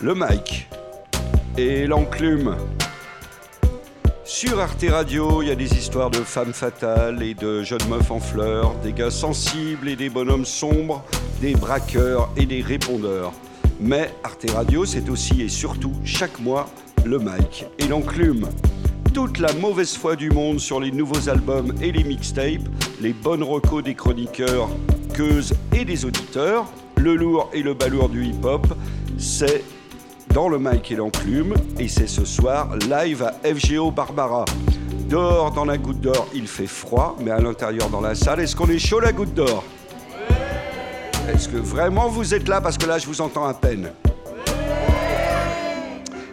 le Mike et l'enclume. Sur Arte Radio, il y a des histoires de femmes fatales et de jeunes meufs en fleurs, des gars sensibles et des bonhommes sombres, des braqueurs et des répondeurs. Mais Arte Radio, c'est aussi et surtout chaque mois le Mike et l'enclume. Toute la mauvaise foi du monde sur les nouveaux albums et les mixtapes, les bonnes recos des chroniqueurs, queuses et des auditeurs, le lourd et le balourd du hip-hop, c'est dans le Mike et l'enclume, et c'est ce soir live à FGO Barbara. Dehors, dans la goutte d'or, il fait froid, mais à l'intérieur, dans la salle, est-ce qu'on est chaud la goutte d'or? Est-ce que vraiment vous êtes là? Parce que là, je vous entends à peine.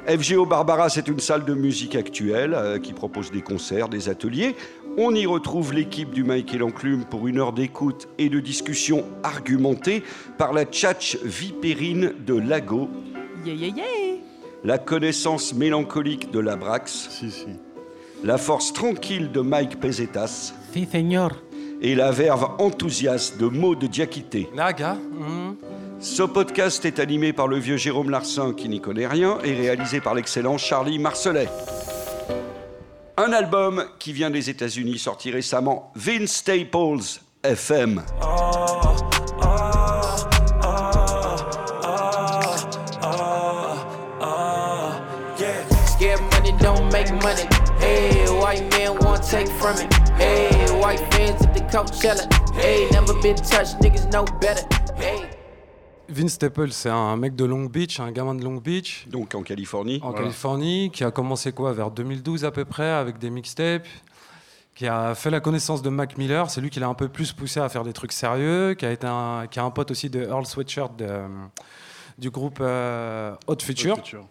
FGO Barbara, c'est une salle de musique actuelle euh, qui propose des concerts, des ateliers. On y retrouve l'équipe du Mike et l'Enclume pour une heure d'écoute et de discussion argumentée par la tchatch vipérine de Lago, Yeah, yeah, yeah. La connaissance mélancolique de Labrax, Si, si. la force tranquille de Mike Pesetas Si, señor. et la verve enthousiaste de Maud Diakité. Naga. mhm. Ce podcast est animé par le vieux Jérôme Larsin qui n'y connaît rien et réalisé par l'excellent Charlie Marcelet. Un album qui vient des États-Unis sorti récemment, Vince Staples FM. Yeah. From it. Hey, white fans at the Coachella. Hey, never been touched, niggas know better. Hey. Vince Staples, c'est un mec de Long Beach, un gamin de Long Beach, Donc en Californie. en Californie, qui a commencé quoi vers 2012 à peu près avec des mixtapes, qui a fait la connaissance de Mac Miller. C'est lui qui l'a un peu plus poussé à faire des trucs sérieux, qui a été un, qui a un pote aussi de Earl Sweatshirt de, du groupe euh, Hot Future. Future.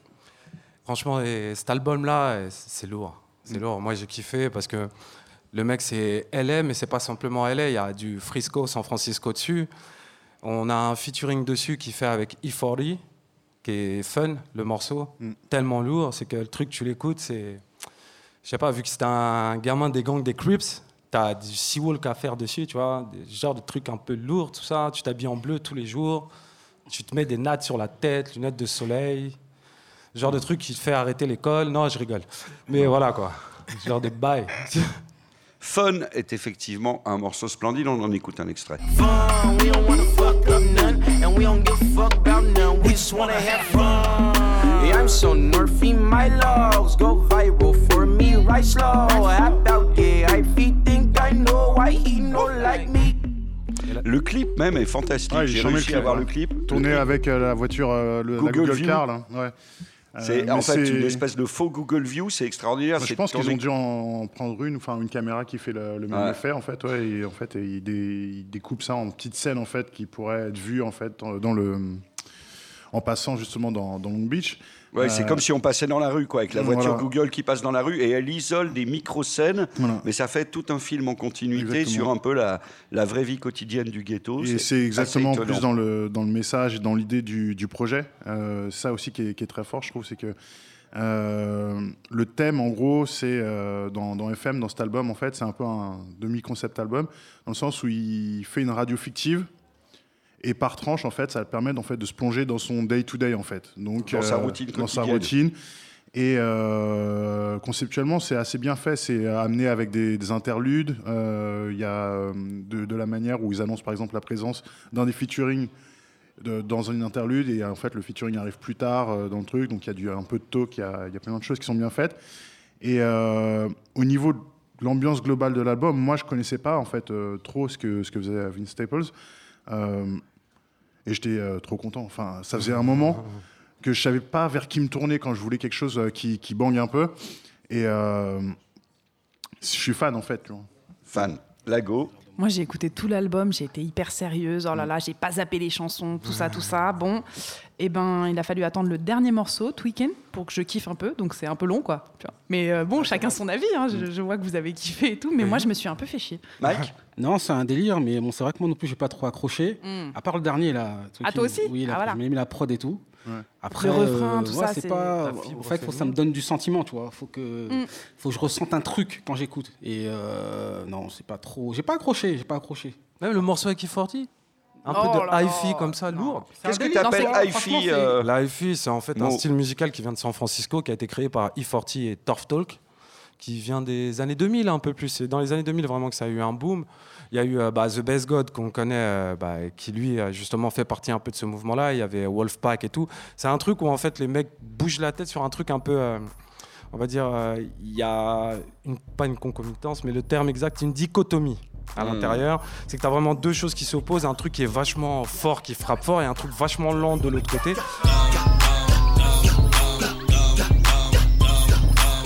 Franchement, et cet album-là, c'est lourd. C'est lourd. Moi, j'ai kiffé parce que le mec, c'est LA, mais c'est pas simplement LA. Il y a du Frisco, San Francisco dessus. On a un featuring dessus qui fait avec E40, qui est fun, le morceau. Tellement lourd, c'est que le truc, tu l'écoutes, c'est. Je sais pas, vu que c'est un gamin des gangs des Crips, t'as du Seawalk à faire dessus, tu vois, des genres de trucs un peu lourds, tout ça. Tu t'habilles en bleu tous les jours. Tu te mets des nattes sur la tête, lunettes de soleil. Genre de truc qui te fait arrêter l'école. Non, je rigole. Mais voilà quoi. Genre de bail. Fun est effectivement un morceau splendide, on en écoute un extrait. I'm so nerfy, my logs go viral for me, right slow. I think I know why he no like me. Le clip même est fantastique. Ouais, J'ai réussi le à clip, voir ouais. le clip. Tourné Le clip, avec euh, la voiture, euh, le, la Google Google View. Car, là. Ouais. C'est Euh, en mais fait c'est- une espèce de faux Google View, c'est extraordinaire. Moi, je c'est pense qu'ils ont dû en prendre une, enfin une caméra qui fait le, le même Ouais. effet en fait, ouais, et en fait et ils, dé- ils découpent ça en petites scènes en fait qui pourraient être vues en fait dans, dans le, en passant justement dans, dans Long Beach. Ouais, c'est Euh, comme si on passait dans la rue, quoi, avec la voiture Voilà. Google qui passe dans la rue et elle isole des micro-scènes, Voilà. mais ça fait tout un film en continuité Exactement. sur un peu la, la vraie vie quotidienne du ghetto. Et c'est exactement plus dans le, dans le message et dans l'idée du, du projet. Euh, ça aussi qui est, qui est très fort, je trouve, c'est que euh, le thème, en gros, c'est euh, dans, dans FM, dans cet album, en fait, c'est un peu un demi-concept album, dans le sens où il fait une radio fictive. Et par tranche, en fait, ça permet en fait, de se plonger dans son day-to-day, en fait. Donc, euh, Dans sa routine Dans sa routine. Et euh, conceptuellement, c'est assez bien fait. C'est amené avec des, des interludes. Euh, Il y a euh, de, de la manière où ils annoncent, par exemple, la présence d'un des featuring de- dans une interlude. Et en fait, le featuring arrive plus tard euh, dans le truc. Donc, il y a du, un peu de talk. Il y a, il y a plein de choses qui sont bien faites. Et euh, au niveau de l'ambiance globale de l'album, moi, je connaissais pas en fait euh, trop ce que, ce que faisait Vince Staples. Et j'étais euh, trop content. Enfin, ça faisait un moment que je savais pas vers qui me tourner quand je voulais quelque chose euh, qui, qui bang un peu. Et euh, je suis fan en fait. tu vois. Fan. Lago. Moi, j'ai écouté tout l'album, j'ai été hyper sérieuse. Oh là là, j'ai pas zappé les chansons, tout ça, tout ça. Bon, et ben, il a fallu attendre le dernier morceau, Tweaken, pour que je kiffe un peu. Donc, c'est un peu long, quoi. tu vois. Mais euh, bon, chacun son avis. hein. Je, je vois que vous avez kiffé et tout, mais moi, je me suis un peu fait chier. Mike Non, c'est un délire, mais bon, c'est vrai que moi non plus, j'ai pas trop accroché. Mm. À part le dernier, là. Ah, toi aussi Oui, là, Ah, voilà. j'ai mis la prod et tout. Ouais. Après, Le refrain, euh, tout ouais, ça, c'est pas. Fibre En fait, faut que ça me donne du sentiment, tu vois. Faut que, Mm. faut que je ressente un truc quand j'écoute. Et euh, non, c'est pas trop. J'ai pas accroché, j'ai pas accroché. Même le morceau avec E40 Un Oh peu de là. hi-fi comme ça, lourd. Qu'est-ce que tu appelles hi-fi euh, La hi-fi, c'est en fait un style musical qui vient de San Francisco, qui a été créé par E40 et Torf Talk, qui vient des années 2000 un peu plus. C'est dans les années 2000 vraiment que ça a eu un boom. Il y a eu euh, bah, The Best God qu'on connaît, euh, bah, qui lui a justement fait partie un peu de ce mouvement-là. Il y avait Wolfpack et tout. C'est un truc où en fait les mecs bougent la tête sur un truc un peu, euh, on va dire, euh, il y a une, pas une concomitance, mais le terme exact, une dichotomie à Mm. l'intérieur. C'est que tu as vraiment deux choses qui s'opposent, un truc qui est vachement fort, qui frappe fort, et un truc vachement lent de l'autre côté.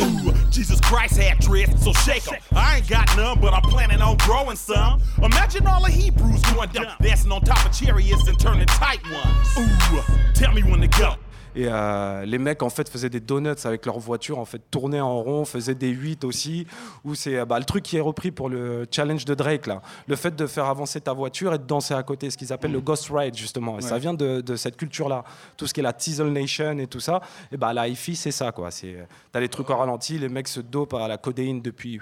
Ooh, Jesus Christ had dreads, so shake 'em. I ain't got none, but I'm planning on growing some. Imagine all the Hebrews going down, dancing on top of chariots and turning tight ones. Ooh, tell me when to go. Et euh, les mecs en fait faisaient des donuts avec leur voiture, en fait tournaient en rond, faisaient des 8 aussi. Où c'est euh, bah, le truc qui est repris pour le challenge de Drake là, le fait de faire avancer ta voiture et de danser à côté, ce qu'ils appellent le Ghost Ride justement. Et ça vient de, de cette culture là, tout ce qui est la Teasel Nation et tout ça. Et bah la hi-fi c'est ça quoi. C'est euh, t'as les trucs en ralenti, les mecs se dopent à la codéine depuis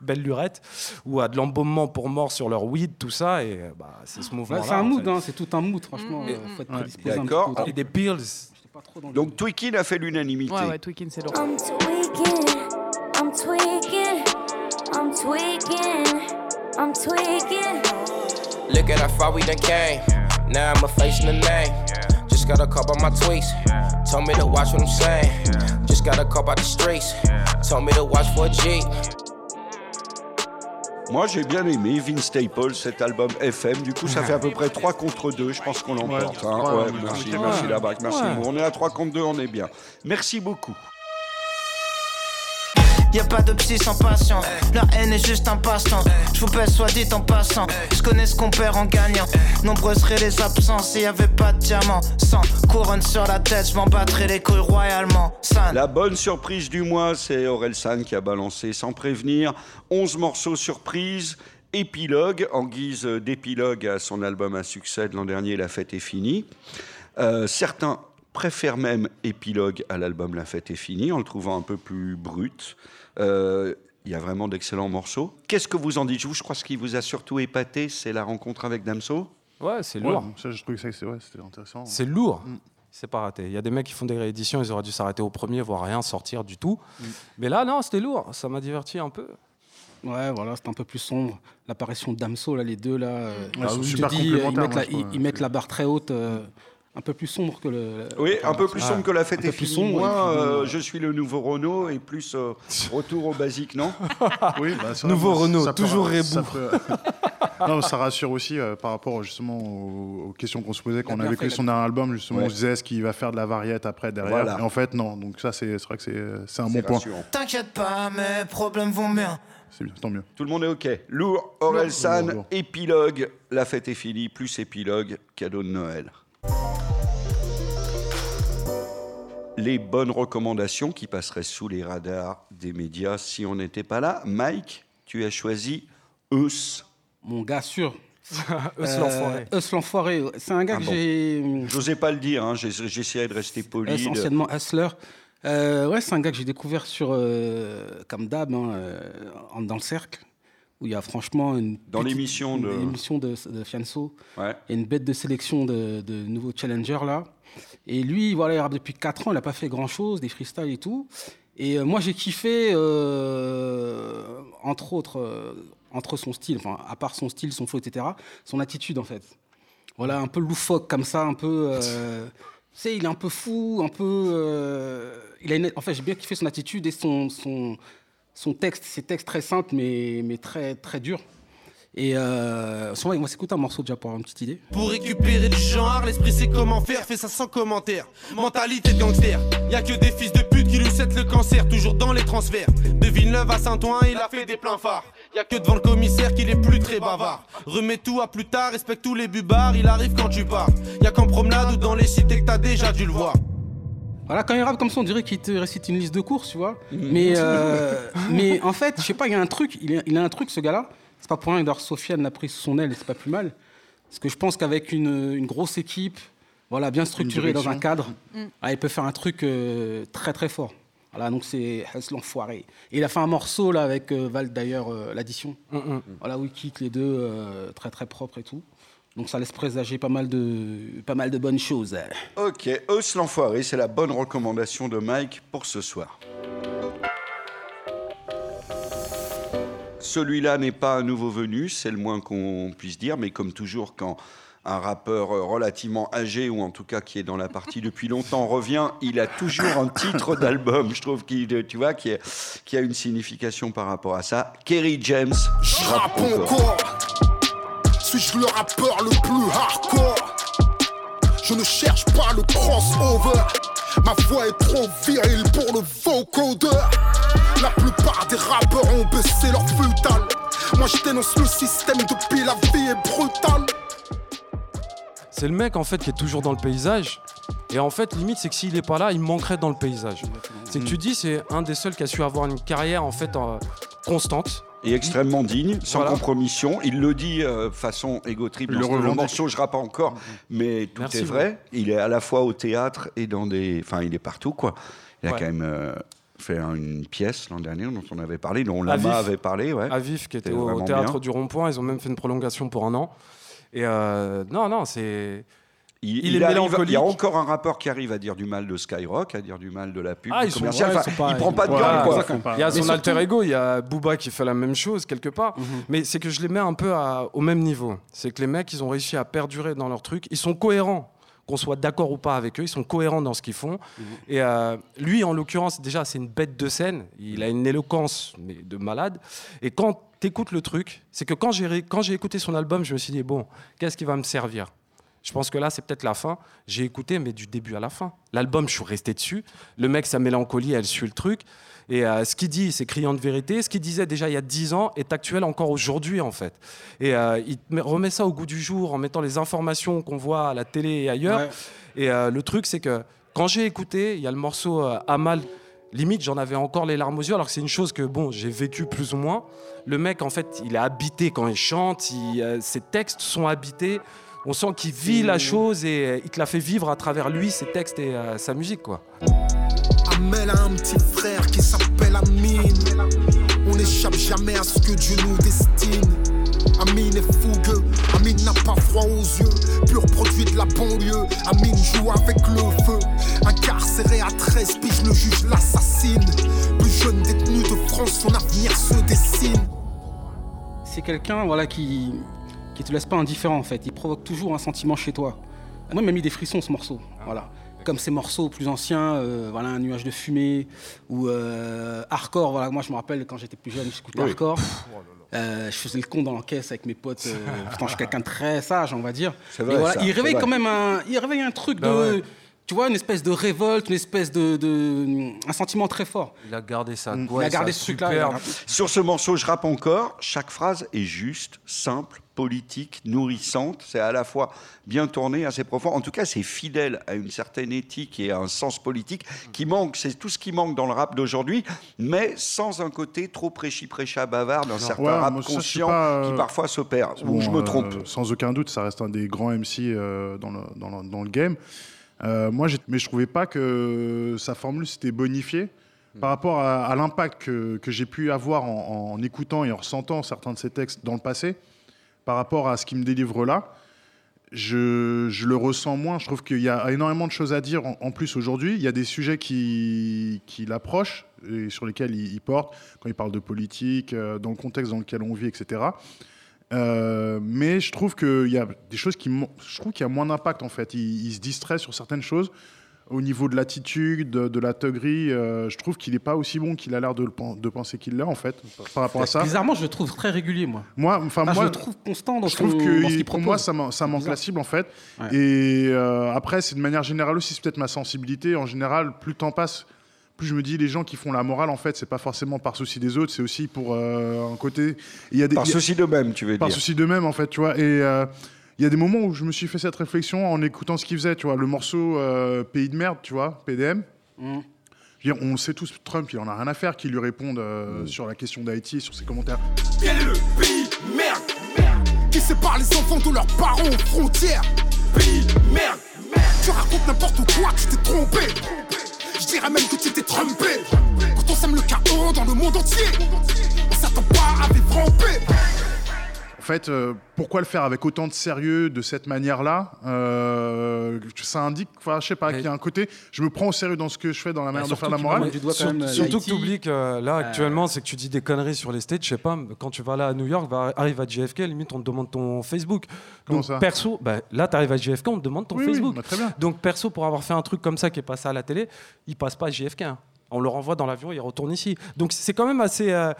belle lurette ou à de l'embaumement pour mort sur leur weed, tout ça. Et bah, c'est ce mouvement Ouais, là. c'est un mood, hein, c'est tout un mood, franchement. faut être prédisposé un petit D'accord. Et des pills. Pas trop dans le- Donc Twikin a fait l'unanimité. Ouais, ouais, Tweaking, c'est lourd. I'm tweaking, I'm tweaking, I'm tweaking, I'm tweaking. Look at how far we done came. Now I'm a face in the name. Just got a call by my tweets. Told me to watch what I'm saying. Just got a call by the streets. Told me to watch for a G. Moi, j'ai bien aimé Vince Staples, cet album FM. Du coup, ça fait à peu près 3 contre 2. Je pense qu'on l'emporte. Ouais, hein. ouais, merci, ouais. merci la bague. Merci. On est à 3 contre 2, on est bien. Merci beaucoup. Y a pas de psy sans patient. La haine est juste un passe-temps. Je vous pèse soit dit en passant. Je connais ce qu'on perd en gagnant. Nombreuses seraient les absences et y avait pas de diamant. Sans couronne sur la tête, je m'en battrai les couilles royalement. La bonne surprise du mois, c'est Aurel San qui a balancé sans prévenir 11 morceaux surprises. Épilogue, en guise d'épilogue à son album à succès de l'an dernier, La fête est finie. Euh, certains préfèrent même épilogue à l'album La fête est finie, en le trouvant un peu plus brut. Euh, Il y a vraiment d'excellents morceaux. Qu'est-ce que vous en dites? Vous, je crois que ce qui vous a surtout épaté, c'est la rencontre avec Damso. Ouais, c'est Ouais, lourd. ça, je trouvais que c'est- ouais, c'était intéressant. C'est lourd. C'est pas raté. Il y a des mecs qui font des rééditions, ils auraient dû s'arrêter au premier, voire rien sortir du tout. Mais là, non, c'était lourd. Ça m'a diverti un peu. Ouais, voilà, c'est un peu plus sombre. L'apparition de Damso, là, les deux, là, euh, ils sont je te super dis, euh, ils complémentaires, mettent, moi, la, je trouve, ils- ils mettent la barre très haute, euh, un peu plus sombre que le. Oui, un peu plus Ah, sombre que la fête un est plus finie. sombre, Moi, et puis, euh, euh, je suis le nouveau Renault et plus euh, retour au basique, non? Oui, bah, c'est Nouveau Renault, ça toujours ça peut- non, ça rassure aussi euh, par rapport justement aux, aux questions qu'on se posait quand on fait, écouté son dernier album. Justement, Ouais. on se disait est-ce qu'il va faire de la variette après derrière? Voilà. Et en fait, non. Donc ça, c'est c'est vrai que c'est un bon point. T'inquiète pas, mes problèmes vont bien. C'est bien, tant mieux. Tout le monde est OK. Lourd, Aurel Lourd, San, lourd, lourd. épilogue, la fête est finie, plus épilogue, cadeau de Noël. Les bonnes recommandations qui passeraient sous les radars des médias si on n'était pas là. Mike, tu as choisi Eus. Mon gars sûr. Eux, c'est l'enfoiré. Eus l'enfoiré. C'est un gars Ah que bon. j'ai. J'osais pas le dire, hein, j'essayais de rester poli. Eus, anciennement Hustler. Euh, ouais, c'est un gars que j'ai découvert sur, euh, comme d'hab, hein, euh, en- dans le cercle, où il y a franchement une. Dans l'émission de- une émission de, de Fianso. Ouais. A une bête de sélection de, de nouveaux challengers là. Et lui, voilà, il rappe depuis 4 ans, il n'a pas fait grand chose, des freestyles et tout. Et euh, moi, j'ai kiffé, euh, entre autres, euh, entre son style, enfin, à part son style, son flow, etc., son attitude en fait. Voilà, un peu loufoque comme ça, un peu. tu sais, il est un peu fou, un peu. il a une- en fait, j'ai bien kiffé son attitude et son, son, son texte, ses textes très simples, mais, très, très durs. Et euh, on va s'écouter un morceau déjà pour avoir une petite idée. Pour récupérer du genre, l'esprit sait comment faire, fait ça sans commentaire. Mentalité de gangster, y a que des fils de pute qui lui cèdent le cancer, toujours dans les transferts. De Villeneuve à Saint-Ouen, il a fait des pleins phares. Y a que devant le commissaire qu'il est plus très bavard. Remets tout à plus tard, respecte tous les bubards, il arrive quand tu pars. Y a qu'en promenade ou dans les cités que t'as déjà dû le voir. Voilà, quand il rappe comme ça, on dirait qu'il te récite une liste de courses, tu vois. Mais, euh, mais en fait, je sais pas, il y a un truc, il, a- il a un truc, ce gars-là. C'est pas pour rien que d'ailleurs Sofiane l'a pris sous son aile et c'est pas plus mal. Parce que je pense qu'avec une, une grosse équipe, voilà, bien structurée dans un cadre, ah, il peut faire un truc euh, très très fort. Voilà, donc c'est Hess l'enfoiré. Et il a fait un morceau là avec euh, Val d'ailleurs, euh, l'addition. Voilà, où il kick les deux, euh, très très propre et tout. Donc ça laisse présager pas mal de, pas mal de bonnes choses. Ok, Os l'enfoiré, c'est la bonne recommandation de Mike pour ce soir. Celui-là n'est pas un nouveau venu, c'est le moins qu'on puisse dire, mais comme toujours, quand un rappeur relativement âgé, ou en tout cas qui est dans la partie depuis longtemps, revient, il a toujours un titre d'album, je trouve, qu'il, tu vois, qui, est- qui a une signification par rapport à ça. Kerry James, encore. Suis-je le rappeur le plus hardcore Je ne cherche pas le crossover. Ma voix est trop virile pour le vocodeur. La plupart des rappeurs ont baissé leur futal. Moi je dénonce le système depuis la vie est brutale. C'est le mec en fait qui est toujours dans le paysage. Et en fait, limite, c'est que s'il est pas là, il manquerait dans le paysage. C'est que tu dis, c'est un des seuls qui a su avoir une carrière en fait euh, constante. Et extrêmement digne, sans Voilà. compromission. Il le dit euh, façon égo-trip Il dans le le morceau, je rappe encore, mais tout Merci, est vrai. Il est à la fois au théâtre et dans des... Enfin, il est partout, quoi. Il a quand même euh, fait un- une pièce l'an dernier dont on avait parlé, dont. Lama avait parlé, ouais. À Vif, qui était au, théâtre bien. du Rond-Point. Ils ont même fait une prolongation pour un an. Et euh, non, non, c'est. Il, il il est arrive- mélancolique. il y a encore un rappeur qui arrive à dire du mal de Skyrock, à dire du mal de la pub Ah, ils sont- commerciale. ouais, ils Enfin, sont pas- il prend pas de gamme, pas- Il y a son surtout- alter ego, il y a Booba qui fait la même chose quelque part. Mhm. Mais c'est que je les mets un peu à- au même niveau. C'est que les mecs, ils ont réussi à perdurer dans leur truc. Ils sont cohérents. Qu'on soit d'accord ou pas avec eux, ils sont cohérents dans ce qu'ils font. Mhm. Et euh, lui, en l'occurrence, déjà, c'est une bête de scène. Il a une éloquence mais de malade. Et quand tu écoutes le truc, c'est que quand j'ai écouté son album, je me suis dit, bon, qu'est-ce qui va me servir? Je pense que là, c'est peut-être la fin. J'ai écouté, mais du début à la fin. L'album, je suis resté dessus. Le mec, sa mélancolie, elle suit le truc. Et euh, ce qu'il dit, c'est criant de vérité. Ce qu'il disait déjà il y a 10 ans est actuel encore aujourd'hui, en fait. Et euh, il remet ça au goût du jour en mettant les informations qu'on voit à la télé et ailleurs. Ouais. Et euh, le truc, c'est que quand j'ai écouté, il y a le morceau Amal. Limite, j'en avais encore les larmes aux yeux, alors que c'est une chose que bon, j'ai vécu plus ou moins. Le mec, en fait, il est habité quand il chante. il, ses textes sont habités. On sent qu'il vit la chose et euh, il te la fait vivre à travers lui, ses textes et euh, sa musique, quoi. Amel a un petit frère qui s'appelle Amine. On n'échappe jamais à ce que Dieu nous destine. Amine est fougueux, Amine n'a pas froid aux yeux. Pur produit de la banlieue, Amine joue avec le feu. Incarcéré à 13 piges, le juge l'assassine. Plus jeune détenu de France, son avenir se dessine. C'est quelqu'un voilà, qui qui te laisse pas indifférent en fait. Il provoque toujours un sentiment chez toi. Moi, il m'a mis des frissons ce morceau. Voilà. Comme ces morceaux plus anciens, euh, voilà, un nuage de fumée ou euh, hardcore. Voilà, moi, je me rappelle quand j'étais plus jeune, j'écoutais Oui. hardcore. Euh, je faisais le con dans l'encaisse avec mes potes. euh, pourtant, je suis quelqu'un de très sage, on va dire. C'est Mais vrai, voilà, ça, il réveille quand même un, il réveille un truc Bah de, ouais. Tu vois, une espèce de révolte, une espèce de, de- un sentiment très fort. Il a gardé ça. il a gardé ce truc-là. Sur ce morceau, je rappe encore. Chaque phrase est juste, simple, politique, nourrissante. C'est à la fois bien tourné, assez profond. En tout cas, c'est fidèle à une certaine éthique et à un sens politique qui manque. C'est tout ce qui manque dans le rap d'aujourd'hui, mais sans un côté trop prêchi-prêcha bavard d'un certain Ouais, rap ça, conscient pas, euh, qui parfois s'opère. Ou je me euh, trompe. sans aucun doute, ça reste un des grands MC euh, dans, le, dans, le, dans le game. Euh, moi, mais je trouvais pas que sa formule s'était bonifiée par rapport à, l'impact que, j'ai pu avoir en, écoutant et en ressentant certains de ses textes dans le passé, par rapport à ce qu'il me délivre là. Je, le ressens moins. Je trouve qu'il y a énormément de choses à dire en, en plus aujourd'hui. Il y a des sujets qui, qui l'approchent et sur lesquels il, il porte, quand il parle de politique, euh, dans le contexte dans lequel on vit, etc. Euh, mais je trouve qu'il y a des choses qui. Je trouve qu'il y a moins d'impact en fait. Il, il se distrait sur certaines choses. Au niveau de l'attitude, de, de la thuggerie, euh, je trouve qu'il n'est pas aussi bon qu'il a l'air de, penser qu'il l'est en fait, par rapport à ça. Bizarrement, je le trouve très régulier, moi. Moi, enfin, Ah, je moi, le trouve constant dans je trouve son- que dans ce qu'il pour moi, ça, ça manque la cible en fait. Ouais. Et euh, après, c'est de manière générale aussi, c'est peut-être ma sensibilité. En général, plus le temps passe, plus je me dis les gens qui font la morale en fait, c'est pas forcément par souci des autres, c'est aussi pour euh, un côté. Il y a des, Par souci d'eux-mêmes, tu veux par dire. souci d'eux-mêmes en fait, tu vois. Et euh, il y a des moments où je me suis fait cette réflexion en écoutant ce qu'il faisait, tu vois. Le morceau euh, Pays de merde, tu vois, PDM. Mm. Je veux dire, on le sait tous, Trump, il en a rien à faire qu'il lui réponde euh, Mm. sur la question d'Haïti, sur ses commentaires. Quel est le pays merde, merde Qui sépare les enfants de leurs parents aux frontières? Pays merde, merde Tu racontes n'importe quoi, tu t'es trompé Je dirais même que tu t'es trompé Quand on sème le chaos dans le monde entier On s'attend pas à vivre en paix fait, euh, pourquoi le faire avec autant de sérieux, de cette manière-là Euh, Ça indique, enfin, je sais pas, qu'il y a un côté, je me prends au sérieux dans ce que je fais, dans la manière de faire la morale. quand même, euh, surtout que tu oublies que là, actuellement, c'est que tu dis des conneries sur les stages. Je sais pas, quand tu vas là à New York, va, arrive à JFK, limite, on te demande ton Facebook. Comment Donc, ça perso, bah, là, tu arrives à JFK, on te demande ton Oui, oui, Facebook. bah, très bien. Donc, perso, pour avoir fait un truc comme ça qui est passé à la télé, il passe pas à JFK. hein. On le renvoie dans l'avion, il retourne ici. Donc, c'est quand même assez. euh,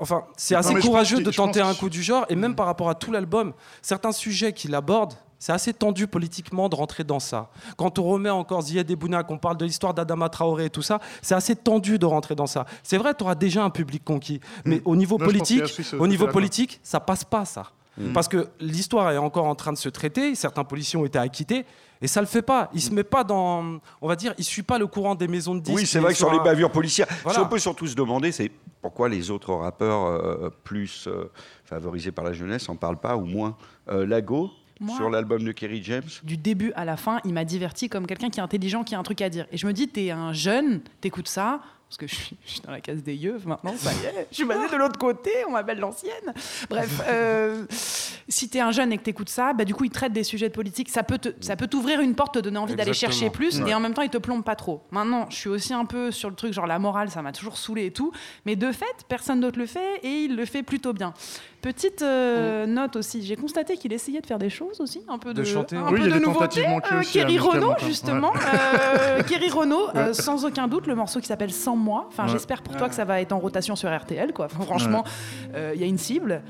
Enfin, c'est assez courageux de je tenter un coup du genre, et même par rapport à tout l'album, certains sujets qu'il aborde, c'est assez tendu politiquement de rentrer dans ça. Quand on remet encore Ziad Bouna, qu'on parle de l'histoire d'Adama Traoré et tout ça, c'est assez tendu de rentrer dans ça. C'est vrai, tu auras déjà un public conquis, mais au niveau Non, politique, au niveau politique, ça passe pas ça. Parce que l'histoire est encore en train de se traiter, certains policiers ont été acquittés, et ça le fait pas. Il se met pas dans, on va dire, il suit pas le courant des maisons de disques. Oui, c'est vrai que sur un- les bavures policières, Voilà. ce qu'on peut surtout se demander, c'est pourquoi les autres rappeurs euh, plus euh, favorisés par la jeunesse en parlent pas ou moins. Euh, Lago, Moi- sur l'album de Kerry James. du début à la fin, il m'a diverti comme quelqu'un qui est intelligent, qui a un truc à dire. Et je me dis, t'es un jeune, t'écoutes ça, parce que je suis, je suis dans la case des yeux maintenant, ça y est, je suis basée de l'autre côté, on m'appelle l'ancienne. Bref, euh, si t'es un jeune et que t'écoutes ça, bah, du coup, il traite des sujets de politique, ça peut te- ça peut t'ouvrir une porte, te donner envie d'aller chercher plus, Ouais. et en même temps, il te plombe pas trop. Maintenant, je suis aussi un peu sur le truc, genre la morale, ça m'a toujours saoulé et tout, mais de fait, personne d'autre le fait, et il le fait plutôt bien. Petite euh, note aussi, j'ai constaté qu'il essayait de faire des choses aussi, un peu de, De chanter. un Oui, peu il y a de des nouveauté. tentatives manquées Euh, Kerry hein, Renault, justement. Euh, Kerry Renault, euh, sans aucun doute, le morceau qui s'appelle Sans moi. Enfin, Ouais. j'espère pour toi que ça va être en rotation sur RTL, quoi. Enfin, franchement, euh, il y a une cible.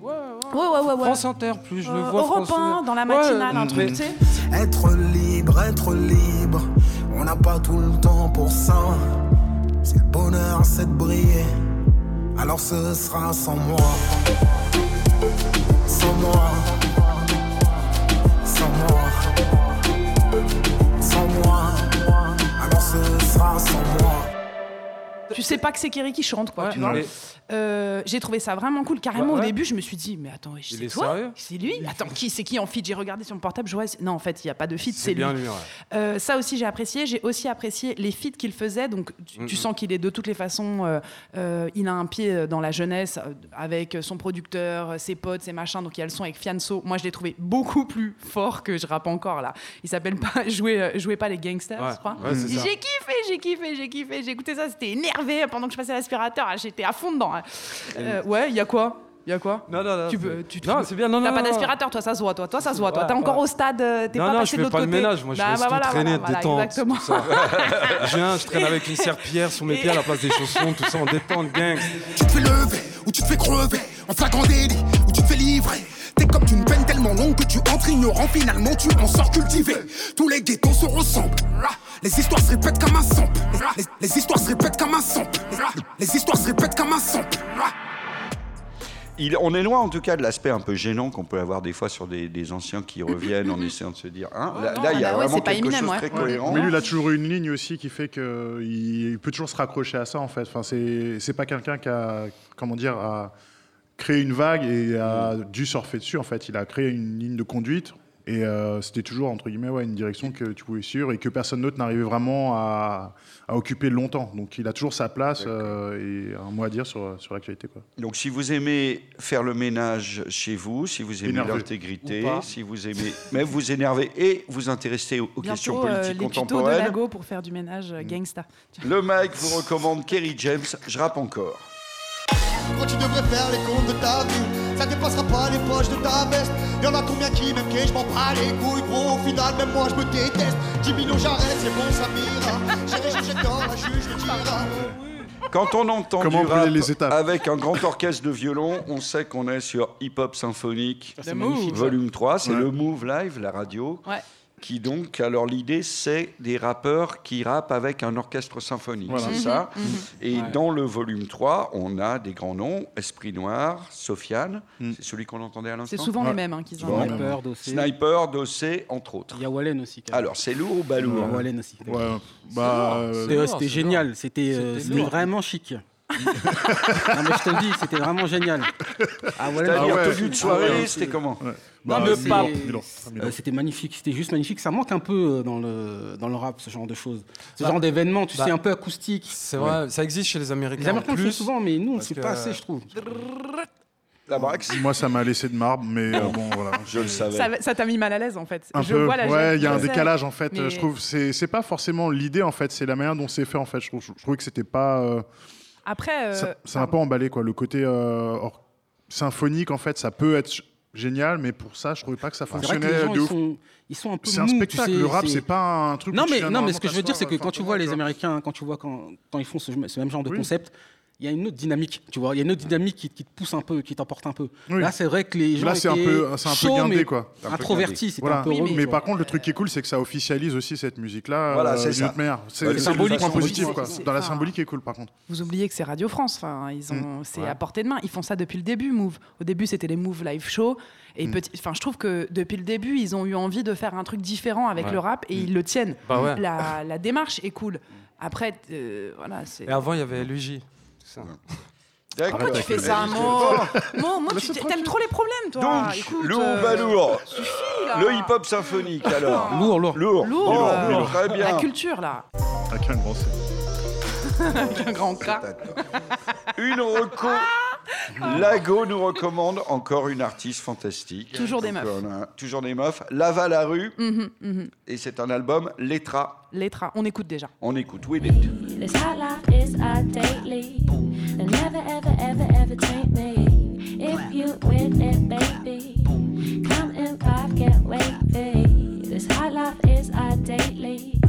Ouais, ouais, ouais. ouais. France Inter, plus je le Euh, vois. Europe France- 1, dans la Ouais, matinale, un mais- truc, tu sais. Être libre, être libre, on n'a pas tout le temps pour ça. C'est le bonheur, c'est de briller, alors ce sera sans moi. Sans moi. Sans moi. Sans moi. Alors ce sera sans moi. Tu sais pas que c'est Kerry qui chante, quoi, tu vois. mais- Euh, j'ai trouvé ça vraiment cool. Carrément, Ouais, au ouais. début, je me suis dit, mais attends, Il c'est est toi sérieux? C'est lui? Attends, qui c'est qui en feat J'ai regardé sur mon portable, je vois, c'est- non, en fait, il n'y a pas de feat, c'est lui. bien lui. ouais. Euh, ça aussi, j'ai apprécié. J'ai aussi apprécié les feats qu'il faisait. Donc, tu, tu Mhm. sens qu'il est de toutes les façons. euh, euh, il a un pied dans la jeunesse euh, avec son producteur, euh, ses potes, ses machins. Donc, il y a le son avec Fianso. Moi, je l'ai trouvé beaucoup plus fort que je rappe encore là. Il s'appelle pas Jouez, euh, jouez pas les gangsters, Ouais. je crois. Ouais, c'est ça. j'ai kiffé, j'ai kiffé, j'ai kiffé. J'ai écouté ça, c'était énervé pendant que je passais l'aspirateur. Ah, J'étais à fond dedans. hein. Euh, ouais, il y a quoi? Il y a quoi? Non, non, non. Tu peux, tu te- Non, c'est bien. Non, T'as non, pas d'aspirateur, toi, ça se voit, toi. Toi, ça se voit, toi. T'es encore ouais. au stade, euh, t'es Non, pas non, passé je de fais l'autre pas le côté. ménage, moi, je Bah, laisse bah, tout voilà, traîner, voilà, détente, Exactement. tout ça. Je viens, je traîne avec une serpillière sous mes pieds à la place des chaussons, tout ça en détente, gang. Tu te fais lever ou tu te fais crever en flagrant délit ou tu te fais livrer. T'es comme d'une peine tellement longue que tu entres ignorant, finalement tu en sors cultivé. Tous les ghettos se ressemblent. Les histoires se répètent comme un sample. Les, les histoires se répètent comme un sample. Les histoires se répètent comme un sample. Il- on est loin en tout cas de l'aspect un peu gênant qu'on peut avoir des fois sur des, des anciens qui reviennent en essayant de se dire. hein, là, non, là, il y a bah ouais, vraiment c'est pas quelque chose ouais. très Ouais. cohérent. Mais lui, il a toujours eu une ligne aussi qui fait qu'il il peut toujours se raccrocher à ça, en fait. Enfin, c'est c'est pas quelqu'un qui a, comment dire, a créé une vague et a dû surfer dessus, en fait. Il a créé une ligne de conduite et euh, c'était toujours, entre guillemets, ouais, une direction que tu pouvais suivre et que personne d'autre n'arrivait vraiment à, à occuper longtemps. Donc, il a toujours sa place euh, et un mot à dire sur, sur l'actualité. Donc, si vous aimez faire le ménage chez vous, si vous aimez l'intégrité, si vous aimez, mais vous énervez et vous intéressez aux, questions euh, politiques les tutos de contemporaines, Lago pour faire du ménage euh, gangsta. le Mike vous recommande Kerry James. Je rappe encore. Quand tu devrais faire les comptes de ta vie, ça dépassera pas les poches de ta veste. Y'en a combien qui m'aiment, je m'en bats les couilles, gros. Au final, même moi je me déteste. 10 millions, j'arrête, c'est bon, ça m'ira. J'irai chercher dans la juge, le dira. Quand on entend Comment du brûler rap les étapes avec un grand orchestre de violon, on sait qu'on est sur Hip Hop Symphonique c'est magnifique. Volume 3. C'est Ouais. le Move Live, la radio. Ouais. Qui donc, alors l'idée, c'est des rappeurs qui rappent avec un orchestre symphonique, Voilà. c'est ça Mhm, Et Ouais. dans le volume 3, on a des grands noms, Esprit Noir, Sofiane, Mm. c'est celui qu'on entendait à C'est l'instant souvent Ouais. les mêmes hein, qu'ils Souvent ont. Sniper, Dossé. Sniper, Dossé, entre autres. Il y a Wallen aussi. quand même. Alors, c'est lourd ou pas Il y a lourd Wallen aussi. Ouais, bah, euh, C'était c'est génial, c'était euh, vraiment chic. Non mais je te le dis, c'était vraiment génial. Ah, C'est-à-dire, Ah ouais. tenue de Ah soirée, ouais. c'était comment bah. Euh, c'était magnifique, c'était juste magnifique. Ça manque un peu euh, dans le, dans le rap, ce genre de choses. Ce Bah, genre d'événement, tu bah, sais, un peu acoustique. C'est vrai, ça existe chez les Américains. Les Américains en le font plus. souvent, mais nous, c'est que- pas assez, je trouve. La Brax Moi, ça m'a laissé de marbre, mais euh, bon, voilà. Je le savais. Ça t'a mis mal à l'aise en fait. Un je peu. vois la ouais, il y a un décalage en fait. mais- Je trouve c'est c'est pas forcément l'idée en fait, c'est la manière dont c'est fait en fait. Je trouve, je trouvais que c'était pas. euh, Après, euh, ça ça m'a pas emballé quoi. Le côté euh, or- symphonique en fait, ça peut être génial, mais pour ça, je trouvais pas que ça que fonctionnait les gens, de ils ouf. sont, ils sont un peu C'est un mous, tu spectacle. sais, le rap, c'est pas un truc. Non mais non mais ce que je veux dire c'est que quand tu vois les. Américains, quand tu vois quand, quand ils font ce, ce même genre de Oui. concept, il y a une autre dynamique, tu vois. Il y a une autre dynamique qui, qui te pousse un peu, qui t'emporte un peu. Oui. Là, c'est vrai que les gens Là, c'est un peu, c'est un peu guindé, quoi. Introvertis, c'était Voilà. un peu mais, par contre, le truc qui est cool, c'est que ça officialise aussi cette musique-là. Voilà, euh, c'est ça. C'est c'est symbolique façon, positif, c'est- quoi. c'est- Dans la symbolique est cool, par contre. Vous oubliez que c'est Radio France. Enfin, ils ont, c'est Ouais. à portée de main. Ils font ça depuis le début. Move. Au début, c'était les Move Live Show. Et Mm. petit, enfin, je trouve que depuis le début, ils ont eu envie de faire un truc différent avec Ouais. le rap et ils le tiennent. Bah ouais. La, la démarche est cool. Après, euh, voilà, c'est. Et avant, il y avait LUJ. D'accord. Pourquoi tu fais ça, Mo Mo, Mo, tu t'aimes trop les problèmes, toi. Donc, Écoute, lourd, euh, lourd. là. Le hip-hop symphonique, alors. Lourd, lourd. Lourd. Lourd, Lourd, euh, lourd. Très bien. La culture, là. Avec un grand C. Avec un grand K. Une reco. Lago nous recommande encore une artiste fantastique. Toujours des Donc, meufs. on a toujours des meufs. Lava la rue. Mhm, mhm. Et c'est un album Letra. Letra, on écoute déjà. On écoute With It. This hot life is our daily. And never, ever, ever, ever taint me. If you with it, baby, come in five, get wavy. This hot life is our daily.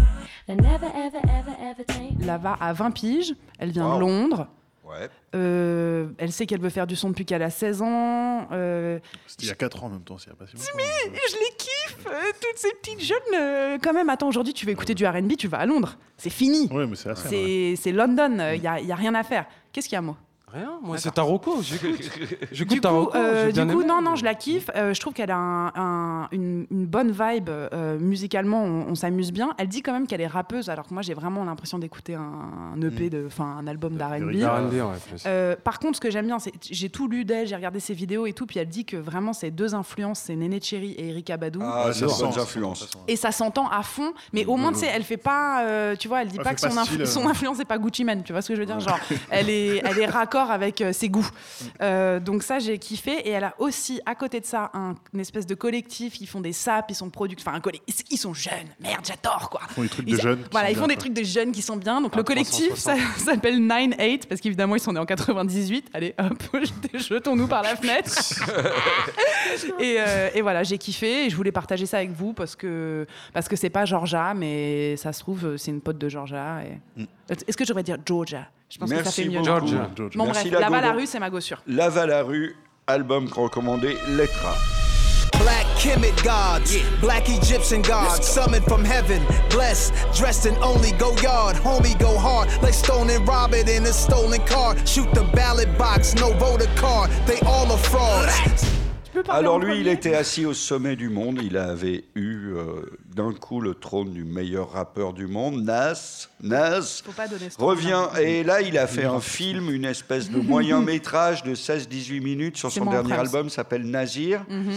And never, ever, ever, ever taint me. Lava a 20 piges. Elle vient Wow. de Londres. Ouais. Euh, elle sait qu'elle veut faire du son depuis qu'elle a 16 ans. Euh, C'était il y a 4 ans en même temps, a pas si longtemps. je les kiffe, euh, toutes ces petites jeunes. euh, quand même, attends, aujourd'hui, tu veux écouter du RB, tu vas à Londres. C'est fini. Ouais, mais c'est. C'est c'est London, il n'y a, y a rien à faire. Qu'est-ce qu'il y a, moi? Rien, moi c'est Taroko. J'écoute j'écoute Du Taroko. euh, du coup aimé. non, non, je la kiffe. Euh, je trouve qu'elle a un- un- une, une bonne vibe euh, musicalement. On, on s'amuse bien. Elle dit quand même qu'elle est rappeuse, alors que moi j'ai vraiment l'impression d'écouter un, un EP, de, enfin un album d'R&B. Ouais. Euh, par contre, ce que j'aime bien, c'est j'ai tout lu d'elle, j'ai regardé ses vidéos et tout, puis elle dit que vraiment ses deux influences, c'est Néné Cherry et Erika Badou. Ah, c'est bonnes influences. Et ça s'entend à fond, mais au moins, tu sais, elle fait pas, euh, tu vois, elle dit Elle pas que pas son, influ- style, euh. son influence n'est pas Gucci Mane, tu vois ce que je veux dire Genre, elle est, elle est raccord avec euh, ses goûts. Euh, donc ça, j'ai kiffé. Et elle a aussi, à côté de ça, un, une espèce de collectif. Ils font des saps, ils sont producteurs, enfin, un colle- ils- sont jeunes. Merde, j'adore, quoi. Ils font des trucs Ils- de jeunes. Voilà, ils font bien, des quoi. trucs de jeunes qui sont bien. Donc Ah, le collectif ça 360. s'appelle 9-8 parce qu'évidemment ils sont nés en 98. Allez, hop, jetons-nous par la fenêtre. et, euh, et voilà, j'ai kiffé et je voulais partager ça avec vous parce que parce que c'est pas Georgia, mais ça se trouve c'est une pote de Georgia. Et... Est-ce que je devrais dire Georgia? Je pense que ça Merci fait mieux. Georgia. Bon Merci, bref, la rue, c'est ma gossure. La rue, album recommandé Letra. Black Kemet gods, black Egyptian gods, summoned from heaven, blessed, dressed in only go yard, homie go hard, like Stone and Robert in a stolen car. Shoot the ballot box, no voter card, they all are frauds. Tu peux parler Alors en lui, il était assis au sommet du monde. Il avait eu euh, d'un coup le trône du meilleur rappeur du monde, Nas. Nas Faut pas donner ce revient et là, il a fait un film, une espèce de moyen métrage de 16-18 minutes sur son dernier prince. album, s'appelle Nazir. Mhm, mhm.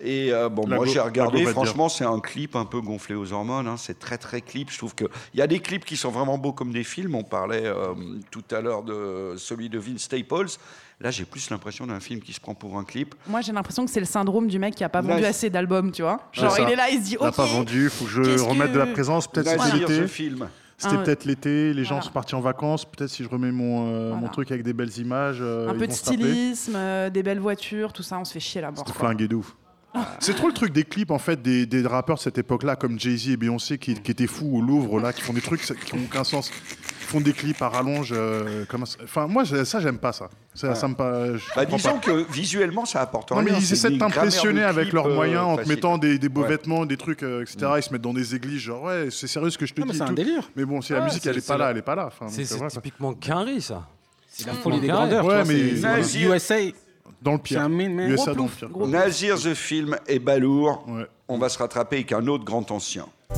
Et euh, bon, La moi j'ai regardé, franchement, c'est un clip un peu gonflé aux hormones. hein. C'est très très clip. Je trouve qu'il y a des clips qui sont vraiment beaux comme des films. On parlait euh, tout à l'heure de celui de Vince Staples. Là, j'ai plus l'impression d'un film qui se prend pour un clip. Moi j'ai l'impression que c'est le syndrome du mec qui a pas vendu assez d'albums, tu vois. C'est Genre il est là, il se dit ok. pas vendu, il faut que je remette que- de la présence. Peut-être c'était Nazir, l'été. ce film. C'était Ah, peut-être l'été, les gens Voilà. sont partis en vacances. Peut-être si je remets mon, euh, Voilà. mon truc avec des belles images. euh, un ils peu de stylisme, euh, des belles voitures, tout ça, on se fait chier là-bas. C'était quoi. flingué de ouf. C'est trop le truc des clips en fait des, des rappeurs de cette époque-là comme Jay-Z et Beyoncé qui, qui étaient fous au Louvre là qui font des trucs qui n'ont aucun sens Ils font des clips à rallonge euh, comme enfin moi ça j'aime pas ça ça, ça me pas je Bah, disons pas. que visuellement, ça apporte non rien. mais ils C'est essaient de t'impressionner avec clip, leurs euh, moyens en te mettant des, des beaux Ouais. vêtements des trucs euh, etc ils se mettent dans des églises genre ouais c'est sérieux ce que je te Non, mais dis c'est et un délire. mais bon si la Ouais, musique c'est- elle est c'est pas là elle est pas là Enfin, C'est c'est typiquement Quinry, ça. C'est la folie des Ouais, grandeurs. ouais, mais c'est- c'est USA. Dans le C'est pire un main man. USA Gros dans le plouf, pire gros Nazir the film est balourd. Ouais. On va se rattraper avec un autre grand ancien. You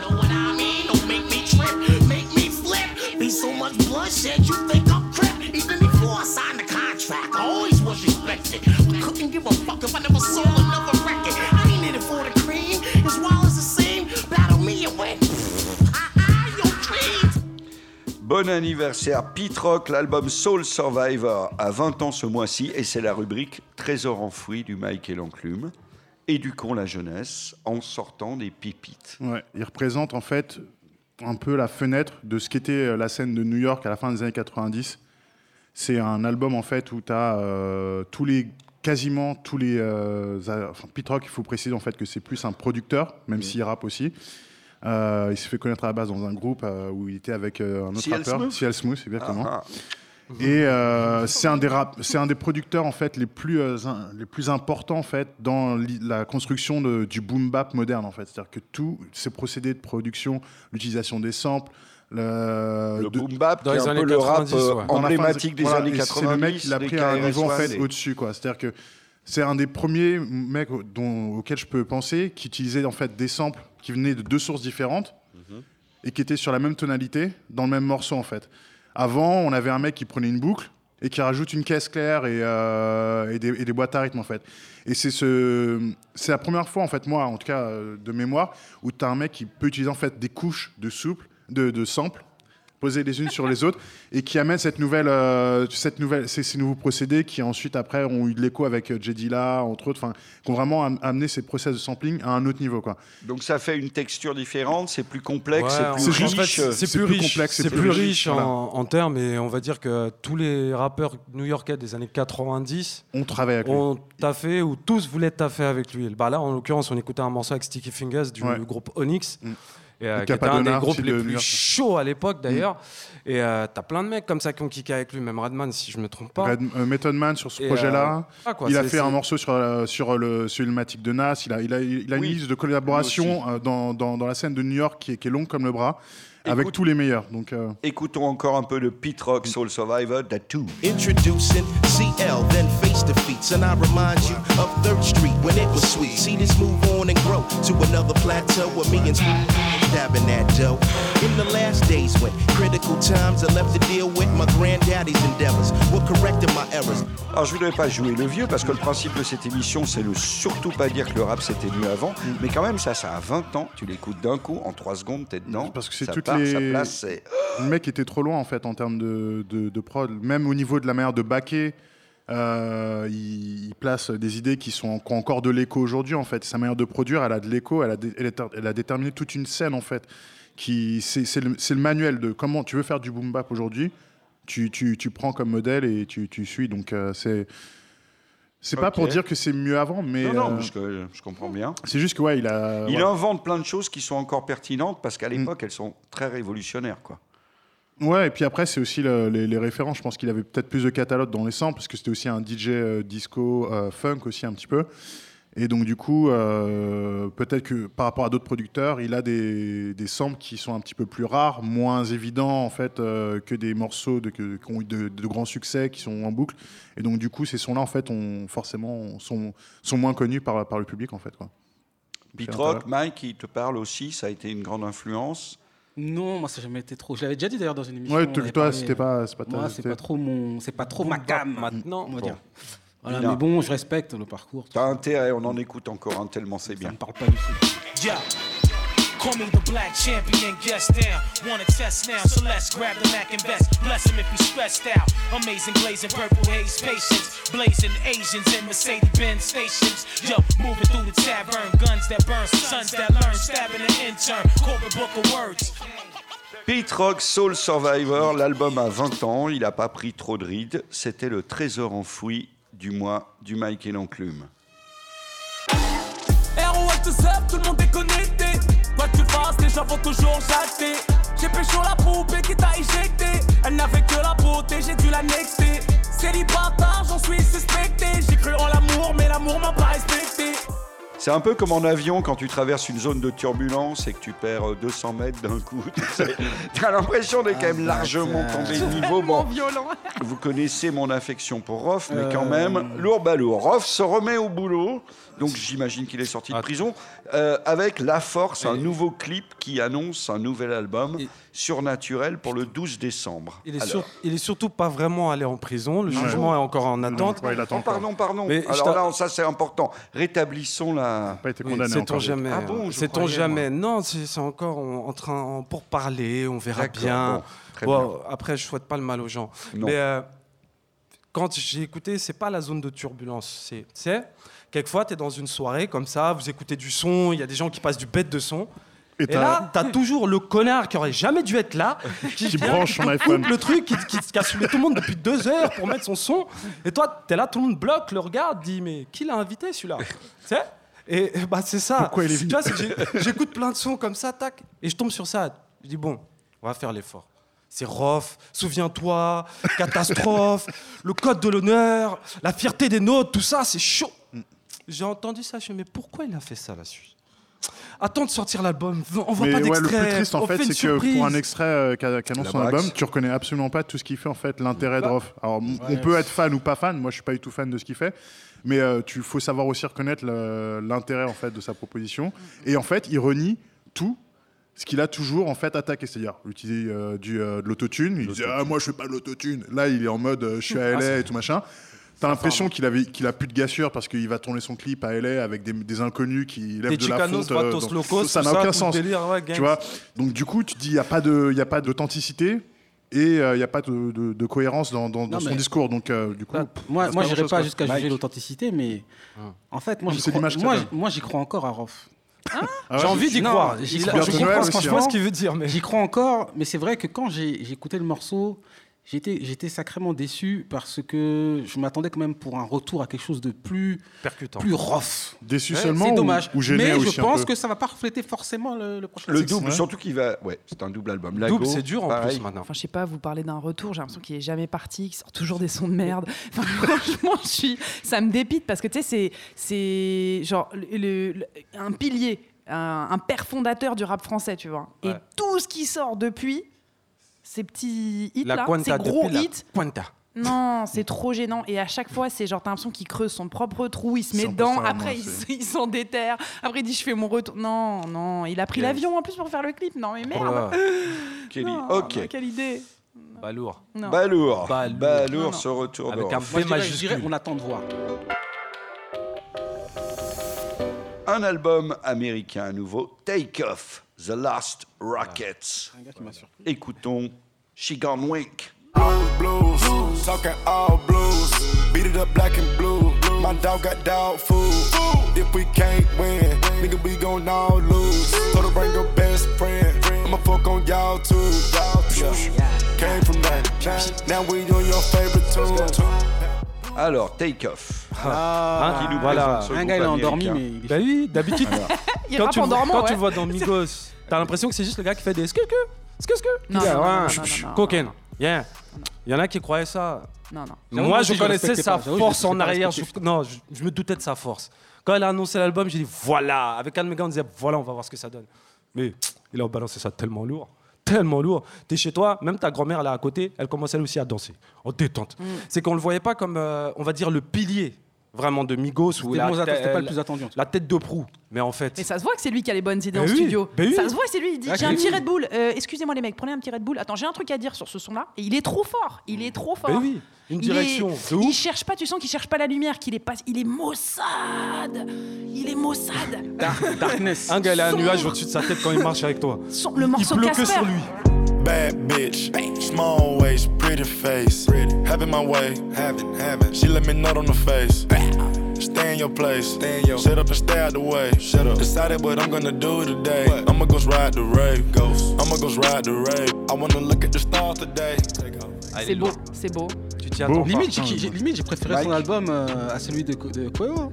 know what I mean? Don't make me trip, make me flip. Be so much bloodshed, you think I'm crip. Even before I signed the contract, I always was respected. I couldn't give a fuck if I never sold another Bon anniversaire Pete Rock, l'album Soul Survivor a 20 ans ce mois-ci et c'est la rubrique Trésor enfoui du Mike et l'enclume. Éduquons la jeunesse en sortant des pépites. Ouais, il représente en fait un peu la fenêtre de ce qu'était euh, la scène de New York à la fin des années 90. C'est un album en fait où tu as tous les quasiment tous les euh, enfin, Pete Rock, il faut préciser en fait que c'est plus un producteur, même s'il rappe aussi. Euh, il s'est fait connaître à la base dans un groupe euh, où il était avec euh, un autre CL rappeur, Smooth CL Smooth, exactement. Ah, Et euh, c'est un des c'est un des producteurs en fait les plus euh, in- les plus importants en fait dans la construction de- du boom bap moderne en fait. C'est-à-dire que tous ces procédés de production, l'utilisation des samples, le, Le de- boom bap, Dans les un années peu le rap 90, ouais. dans la fin emblématique des voilà, années et 90. C'est le mec qui l'a pris à un niveau en fait des- au-dessus quoi. C'est-à-dire que c'est un des premiers mecs dont, auxquels je peux penser qui utilisait en fait des samples qui venaient de deux sources différentes Mhm. et qui étaient sur la même tonalité dans le même morceau en fait. Avant, on avait un mec qui prenait une boucle et qui rajoute une caisse claire et, euh, et des, et des boîtes à rythme en fait. Et c'est ce, c'est la première fois en fait moi en tout cas euh, de mémoire où tu as un mec qui peut utiliser en fait des couches de souple, de, de samples posées les unes sur les autres et qui amène cette nouvelle, euh, cette nouvelle, ces, ces nouveaux procédés qui ensuite après ont eu de l'écho avec euh, J. Dilla entre autres, enfin, qui ont vraiment am- amené ces process de sampling à un autre niveau quoi. Donc ça fait une texture différente, c'est plus complexe, Ouais, c'est plus en fait, c'est plus plus riche, complexe, c'est plus plus riche, voilà. en, en termes et on va dire que tous les rappeurs new-yorkais des années 90 On travaille avec lui. ont taffé ou tous voulaient taffer avec lui. Bah là, en l'occurrence, on écoutait un morceau avec Sticky Fingers du Ouais. groupe Onyx. Mm. Et, euh, qui était un des groupes les de plus chauds à l'époque d'ailleurs. Et euh, t'as plein de mecs comme ça qui ont kické avec lui, même Redman si je me trompe pas. Red- euh, Method Man sur ce Et, projet-là. euh, ah, il a fait un morceau sur, euh, sur le sur Ilmatic de Nas. Il a, il a, il a Oui, une liste de lui collaborations euh, dans, dans, dans la scène de New York qui est, qui est longue comme le bras, avec Écoute- tous les meilleurs. Donc, euh, Écoutons encore un peu de Pete Rock, Soul Survivor, Tattoo. Introducing CL, then face defeats, and I remind you of Third Street when it was sweet. See this move on and grow to another plateau where me and Snoop dabbing that dough. In the last days when critical times I left to deal with my granddaddy's endeavors, were correcting my errors. Alors je voudrais pas jouer le vieux parce que le principe de cette émission c'est de surtout pas dire que le rap c'était mieux avant, Mm. mais quand même ça ça a 20 ans, tu l'écoutes d'un coup, en 3 secondes t'es dedans, Parce que c'est toutes part, les- sa place, c'est... le mec était trop loin en fait en termes de, de, de prod. Même au niveau de la manière de backer, euh, il, il place des idées qui, sont, qui ont encore de l'écho aujourd'hui en fait. Sa manière de produire, elle a de l'écho, elle, a dé- elle, est- elle a déterminé toute une scène en fait. Qui, c'est, c'est le, c'est le manuel de comment tu veux faire du boom bap aujourd'hui. Tu, tu, tu prends comme modèle et tu, tu suis. Donc euh, c'est. C'est pas pour dire que c'est mieux avant, mais non, non, euh, je, je comprends bien. c'est juste que ouais, il a. Il invente plein de choses qui sont encore pertinentes parce Mm. qu'à l'époque elles sont très révolutionnaires quoi. Ouais, et puis après, c'est aussi le- les, les références. Je pense qu'il avait peut-être plus de catalogue dans les samples, parce que c'était aussi un DJ euh, disco, euh, funk aussi un petit peu. Et donc, du coup, euh, peut-être que par rapport à d'autres producteurs, il a des, des samples qui sont un petit peu plus rares, moins évidents en fait que des morceaux de, que- qui ont eu de, de grands succès, qui sont en boucle. Et donc, du coup, ces sons-là, en fait, ont, forcément, sont, sont moins connus par, par le public, en fait. Quoi. Pete C'est Rock, intéressant. Mike, il te parle aussi, ça a été une grande influence. Non, moi ça n'a jamais été trop. Je l'avais déjà dit d'ailleurs dans une émission. Ouais, toi, c'était pas- c'est pas ta- Moi, c'est pas trop mon, c'est pas trop ma gamme maintenant. On va Bon. dire. Voilà, mais bon, je respecte le parcours. T'as intérêt, on en écoute encore un tellement c'est bien. Ça me parle pas du tout. Yo, call me the black champion, guest down. Wanna test now, so let's grab the Mac and vest. Bless him if he's stressed out. Amazing glazing purple haze patience. Blazing Asians in Mercedes Benz stations. Yo, moving through the tavern. Guns that burn, sons that learn. Stabbing an intern. Corporate book of words. Pete Rock Soul Survivor, l'album a 20 ans, il n'a pas pris trop de rides, c'était le trésor enfoui du mois du Mike et l'enclume. ROL tout seul, tout le monde est connecté. Quoi que tu fasses, les gens vont toujours jacter. J'ai pécho la poupée qui t'a éjecté. Elle n'avait que la beauté, j'ai dû la nexter. Célibataire, j'en suis suspecté. J'ai cru en l'amour, mais l'amour m'a pas respecté. C'est un peu comme en avion quand tu traverses une zone de turbulence et que tu perds euh, 200 mètres d'un coup. tu sais. T'as l'impression d'être quand même largement tombé de niveau. Bon, violent. vous connaissez mon affection pour Roff, mais quand Euh. même, lourd lourd. Roff se remet au boulot, donc j'imagine qu'il est sorti de Ah. prison, euh, avec La Force, un nouveau clip qui annonce un nouvel album, Et- Surnaturel, pour le 12 décembre. Il est, Alors, sur- il est surtout pas vraiment allé en prison. Le jugement est encore en attente. Ouais, il attend Oh, encore. pardon, pardon. Mais Alors là, ça c'est important. Rétablissons la, Pas été Oui, condamné Sait-on encore. jamais Ah bon, Sait-on jamais Non, c'est encore en, en train en- pour parler. On verra bien. bon, très Bon, Après, je souhaite pas le mal aux gens. Non. Mais euh, quand j'ai écouté, c'est pas la zone de turbulence. C'est, quelquefois, tu es dans une soirée comme ça, vous écoutez du son, il y a des gens qui passent du bête de son. Et Et, là, t'as toujours le connard qui aurait jamais dû être là, qui, Qui vient, branche son iPhone. le truc, qui, qui, qui a saoulé tout le monde depuis deux heures pour mettre son son. Et toi, t'es là, tout le monde bloque, le regarde, dit mais qui l'a invité celui-là Tu sais? Et bah c'est ça. Pourquoi il est j'ai- j'écoute plein de sons comme ça, tac, et je tombe sur ça. Je dis bon, on va faire l'effort. C'est rough, souviens-toi, catastrophe, le code de l'honneur, la fierté des nôtres, tout ça, c'est chaud. J'ai entendu ça, je me dis, mais pourquoi il a fait ça là-dessus Attends de sortir l'album, on voit Mais pas ouais, le plus triste en on fait, c'est que pour un extrait euh, qu'a- qu'annonce La son album, tu reconnais absolument pas tout ce qu'il fait en fait, l'intérêt de Bah, Rof. Alors on peut être fan ou pas fan, moi je suis pas du tout fan de ce qu'il fait, mais euh, tu faut savoir aussi reconnaître l'intérêt en fait de sa proposition. Et en fait, il renie tout ce qu'il a toujours en fait attaqué, c'est-à-dire l'utiliser euh, du euh, de l'autotune. Il disait ah moi je fais pas de l'autotune. Là il est en mode euh, je suis à Ah, LA et tout machin. T'as l'impression qu'il avait qu'il a plus de gassure parce qu'il va tourner son clip à LA avec des, des inconnus qui lèvent Des de la fonte. euh, Locos, ça n'a aucun sens. délire, ouais, gang. tu vois Donc du coup, tu te dis, il n'y a pas de- il y a pas d'authenticité et euh, il n'y a pas de, de- de cohérence dans, dans- dans Non, son discours. Donc euh, du coup, Bah, moi, moi pas j'irai grand-chose, pas jusqu'à juger l'authenticité, mais en fait, moi, j'y crois, moi, moi, encore à Rof. Ah J'ai envie d'y croire. j'y crois- je comprends ce qu'il veut dire, mais J'y crois encore, mais c'est vrai que quand j'ai écouté le morceau, j'étais j'étais sacrément déçu parce que je m'attendais quand même pour un retour à quelque chose de plus percutant. plus rough. Déçu Ouais, seulement C'est ou- dommage. ou gêné mais aussi je un pense peu que ça va pas refléter forcément le, le prochain Le double, Ouais. surtout qu'il va. Ouais, c'est un double album. Lago, Double, c'est dur en pareil. plus maintenant. Enfin, je sais pas, vous parlez d'un retour, j'ai l'impression qu'il est jamais parti, qu'il sort toujours des sons de merde. Enfin, franchement, je suis, ça me dépite parce que tu sais, c'est, c'est genre le- un pilier, un, un père fondateur du rap français, tu vois. Et tout ce qui sort depuis, ces petits hits La là, ces gros la hits, Quanta. non, c'est trop gênant. Et à chaque fois, c'est genre, t'as l'impression qu'il creuse son propre trou, il se met dedans, ça, après il, s'en déterre, après il dit je fais mon retour. Non, non, il a pris Yes. l'avion en plus pour faire le clip. Non, mais merde. Kelly. Non, Ok. non, quelle idée. Bah. Non. Balourd. Balourd. Balourd, Non, non. ce retour Avec de un. Moi, majuscule. dirais, on attend de voir. Un album américain à nouveau, Take Off, The Last Rockets. Un gars qui m'a surpris. Écoutons She Gone Wink. All blues, talking all blues. Beat it up black and blue. My dog got dog food. If we can't win, nigga, we gon' all lose. Told her bring her best friend. I'ma fuck on y'all too. Y'all too. Came from that. Now we on your favorite tune. Alors, Take Off. Hein, Qui nous voilà. présente ce Un gars, il est endormi, américain. mais il est Bah oui, d'habitude, Il quand, rappe tu, en le- dormant, quand ouais. tu le vois dans Migos, t'as l'impression que c'est juste le gars qui fait des skuk skuk Non, Yeah, non, ouais. non, non, non, non, Cocaine. Yeah. Il y en a qui croyaient ça. Non, non. J'avoue, Moi, moi je aussi, je connaissais respectais sa pas. J'avoue, je force en pas, arrière. Je, non, je, je me doutais de sa force. Quand elle a annoncé l'album, j'ai dit voilà. Avec un de mes gars, on disait voilà, on va voir ce que ça donne. Mais il a balancé ça tellement lourd. Tellement lourd. T'es chez toi, même ta grand-mère là à côté, elle commence elle aussi à danser. En détente. Mm. C'est qu'on le voyait pas comme, euh, on va dire, le pilier vraiment de Migos ou la, pas le plus attendu. la tête de proue. Mais en fait, Mais ça se voit que c'est lui qui a les bonnes idées en oui, studio. oui. Ça se voit, c'est lui. Il dit J'ai un petit. Red Bull. Euh, Excusez-moi, les mecs, prenez un petit Red Bull. Attends, j'ai un truc à dire sur ce son-là. Et il est trop fort. Il est trop fort. mais oui, une Il est- direction. Il cherche pas, tu sens qu'il cherche pas la lumière, qu'il est pas, il est Mossad. Il est. Dark- Darkness. Un gars, il a un Sombre. nuage au-dessus de sa tête quand il marche avec toi. Son- le Il morceau que Casper. sur lui. Bad bitch, small waist, pretty face. Having my way, having, having. She let me nut on the face. Stay in your place, stay in your. Shut up and stay out the way. Shut up. Decided what I'm gonna do today. I'ma go ride the rave, ghost. I'ma go ride the rave. I wanna look at the stars today. C'est beau, c'est beau. Tu t'y attends pas. Limite, j'ai- préféré Mike. son album euh, à celui de, de Koeo.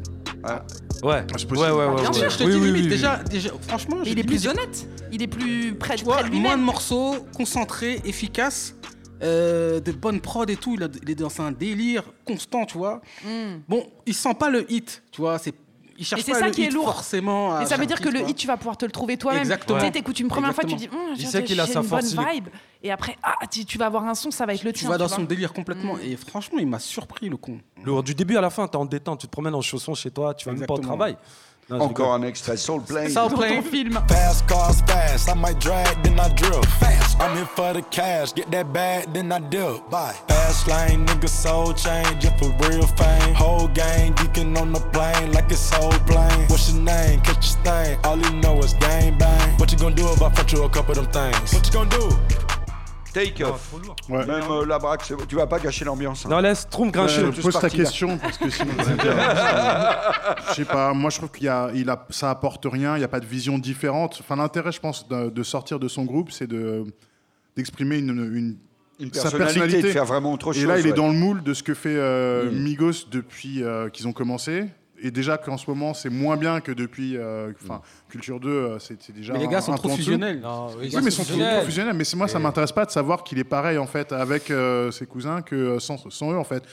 Ouais, c'est ouais, ouais, ouais. Bien ouais. sûr, Je te Oui, dis oui, limite, oui, déjà, déjà, franchement, Mais il est plus honnête. Il est plus près, Tu près vois, de moins de morceaux, concentrés, efficaces, euh, de bonnes prods et tout. Il, a- il est dans un délire constant, tu vois. Mm. Bon, il sent pas le hit, tu vois. C'est, il cherche Et c'est pas ça le qui est lourd. forcément. Et ça veut dire que le quoi. hit, tu vas pouvoir te le trouver toi-même. Exactement. Tu sais, t'écoutes une première fois, tu dis. Hum, Il j'ai- sait qu'il a sa une force, bonne il vibe. Et après, ah, tu, tu vas avoir un son, ça va être le Tu tien. vas dans tu son vois. délire complètement. Mm. Et franchement, il m'a surpris, le con. Du début à la fin, t'es en détente. Tu te promènes en chaussons chez toi. Tu vas même pas au travail. Non, Encore un extrait Soul Plane. Dans ton film. Fast cars fast, I might drag, then I drift. Fast, I'm here for the cash, get that bag, then I dip. Bye. Fast lane, nigga soul change, just for real fame. Whole gang geeking on the plane like it's whole plane. What's your name? Catch your stain. All you know is gang bang. What you gonna do if I front you a couple of them things? What you gonna do? Take off. Même euh, la braque, c'est- tu vas pas gâcher l'ambiance. hein. Non, laisse Troum grincher. Euh, pose ta question parce que sinon ça devient- je sais pas moi je trouve qu'il y a, il a ça apporte rien il n'y a pas de vision différente enfin l'intérêt je pense de, de sortir de son groupe c'est de d'exprimer une, une, Une sa personnalité, personnalité de faire vraiment autre et chose, là il est ouais. dans le moule de ce que fait euh, Mm. Migos depuis euh, qu'ils ont commencé et déjà qu'en ce moment c'est moins bien que depuis euh, enfin Culture 2 euh, c'est c'est déjà Mais les gars un- sont un trop fusionnels. Non, oui, oui, mais sont ils sont fusionnels. trop fusionnels. Mais c'est moi, ça Et- m'intéresse pas de savoir qu'il est pareil en fait avec euh, ses cousins que sans, sans eux en fait.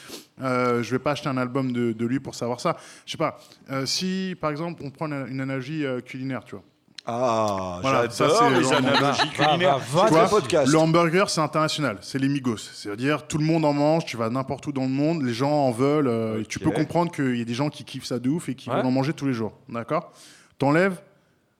Euh, je vais pas acheter un album de, de lui pour savoir ça. Je sais pas. euh, si par exemple on prend une, analogie euh, culinaire, tu vois. Ah, Voilà, ça, j'adore c'est les vraiment- analogies Va, va, culinaires. va, C'est va, un va. podcast. Le hamburger, c'est international, c'est les Migos. C'est-à-dire, tout le monde en mange, tu vas n'importe où dans le monde, les gens en veulent. euh, et tu peux comprendre qu'il y a des gens qui kiffent ça de ouf et qui Ouais. veulent en manger tous les jours. D'accord? T'enlèves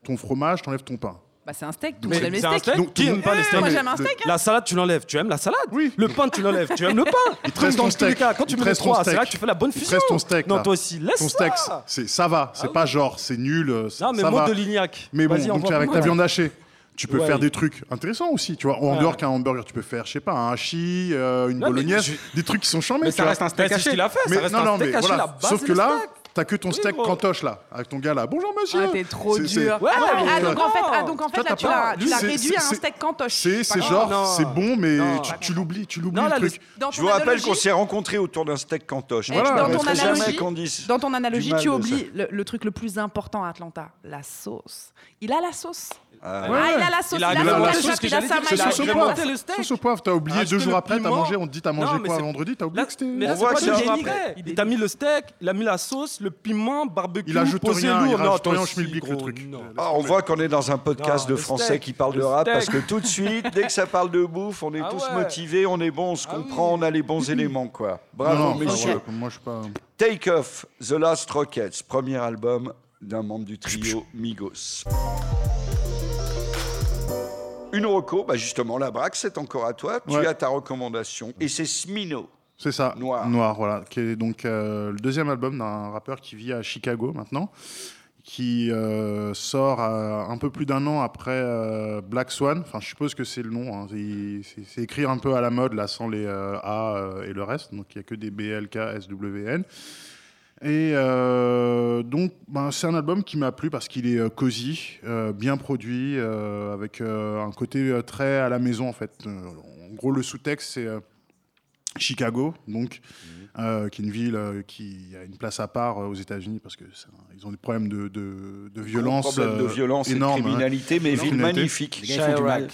ton fromage, t'enlèves ton pain. Bah, c'est un steak, tout le monde aime les steaks. steak Donc, Qui aime pas les steaks Moi, j'aime un steak, hein. La salade, tu l'enlèves. Tu aimes la salade Oui. Le pain, tu l'enlèves. Tu aimes le pain Il te reste dans ton steak. cas, quand tu Il mets les trois, c'est là steak. que tu fais la bonne Il fusion. reste ton steak. Non, toi aussi, laisse Ton. Ah steak, c'est ça va. C'est pas genre, c'est nul. Non, mais mot de Lignac. Mais bon, donc avec ta viande hachée, tu peux Ouais. faire des trucs intéressants aussi, tu vois. En Ouais. dehors qu'un hamburger, tu peux faire, je sais pas, un hachis, euh, une Non, bolognaise, je- des trucs qui sont chambés. Mais ça vois. reste un steak Mais c'est haché. ce qu'il a fait, Mais ça reste non, un non, steak mais haché, voilà. la base, Sauf que là, steak. T'as que ton steak cantoche là, avec ton gars là. Bonjour monsieur. Ah, t'es trop dur. Ouais, ah, ah, donc en fait, ah, donc en fait Toi, là, t'as tu l'as tu l'as c'est- réduit à un steak cantoche. C'est genre, c'est bon, mais Non. tu- l'oublies, tu l'oublies le truc. Je vous rappelle analogie- qu'on s'est rencontrés autour d'un steak cantoche. Dans ton analogie, dans ton analogie, tu oublies le, le truc le plus important à Atlanta, la sauce. Il a la sauce. Ah, Ah, ouais. il a la sauce, il, Il a a la ketchup, sauce il a sa a Sauce au a steak. Sauce au poivre, t'as oublié Acheter deux jours après, t'as piment. mangé, on te dit t'as mangé quoi vendredi, t'as oublié Là, que c'était. mais On voit que c'est un dénigré. rappel. Il t'a mis le steak, il a mis la sauce, le piment, barbecue, Il ajoute posé rien, il toi rien schmilblick, le truc. Ah, on voit qu'on est dans un podcast de français qui parle le de rap parce que tout de suite, dès que ça parle de bouffe, on est Ah tous motivés, on est bon, on se Ah comprend, on a les bons éléments, quoi. Bravo, messieurs. Moi, je pas. Take Off, The Last Rockets, premier album d'un membre du trio Migos. Une reco, bah justement, la braque, c'est encore à toi. Tu Ouais. as ta recommandation. Et c'est Smino. C'est ça. Noir. Noir, voilà. Qui est donc euh, le deuxième album d'un rappeur qui vit à Chicago maintenant, qui euh, sort euh, un peu plus d'un an après Black Swan. Enfin, je suppose que c'est le nom. hein. C'est écrit un peu à la mode, là, sans les A et le reste. Donc, il n'y a que des B, L, K, S, W, N. Et euh, donc, ben, c'est un album qui m'a plu parce qu'il est euh, cosy, euh, bien produit, avec un côté très à la maison en fait. En gros, le sous-texte, c'est Chicago, donc, euh, qui est une ville euh, qui a une place à part euh, aux États-Unis parce que ils ont des problèmes de, de, de violence, problème de violence et de énormes, criminalité, mais ville Criminalité. magnifique.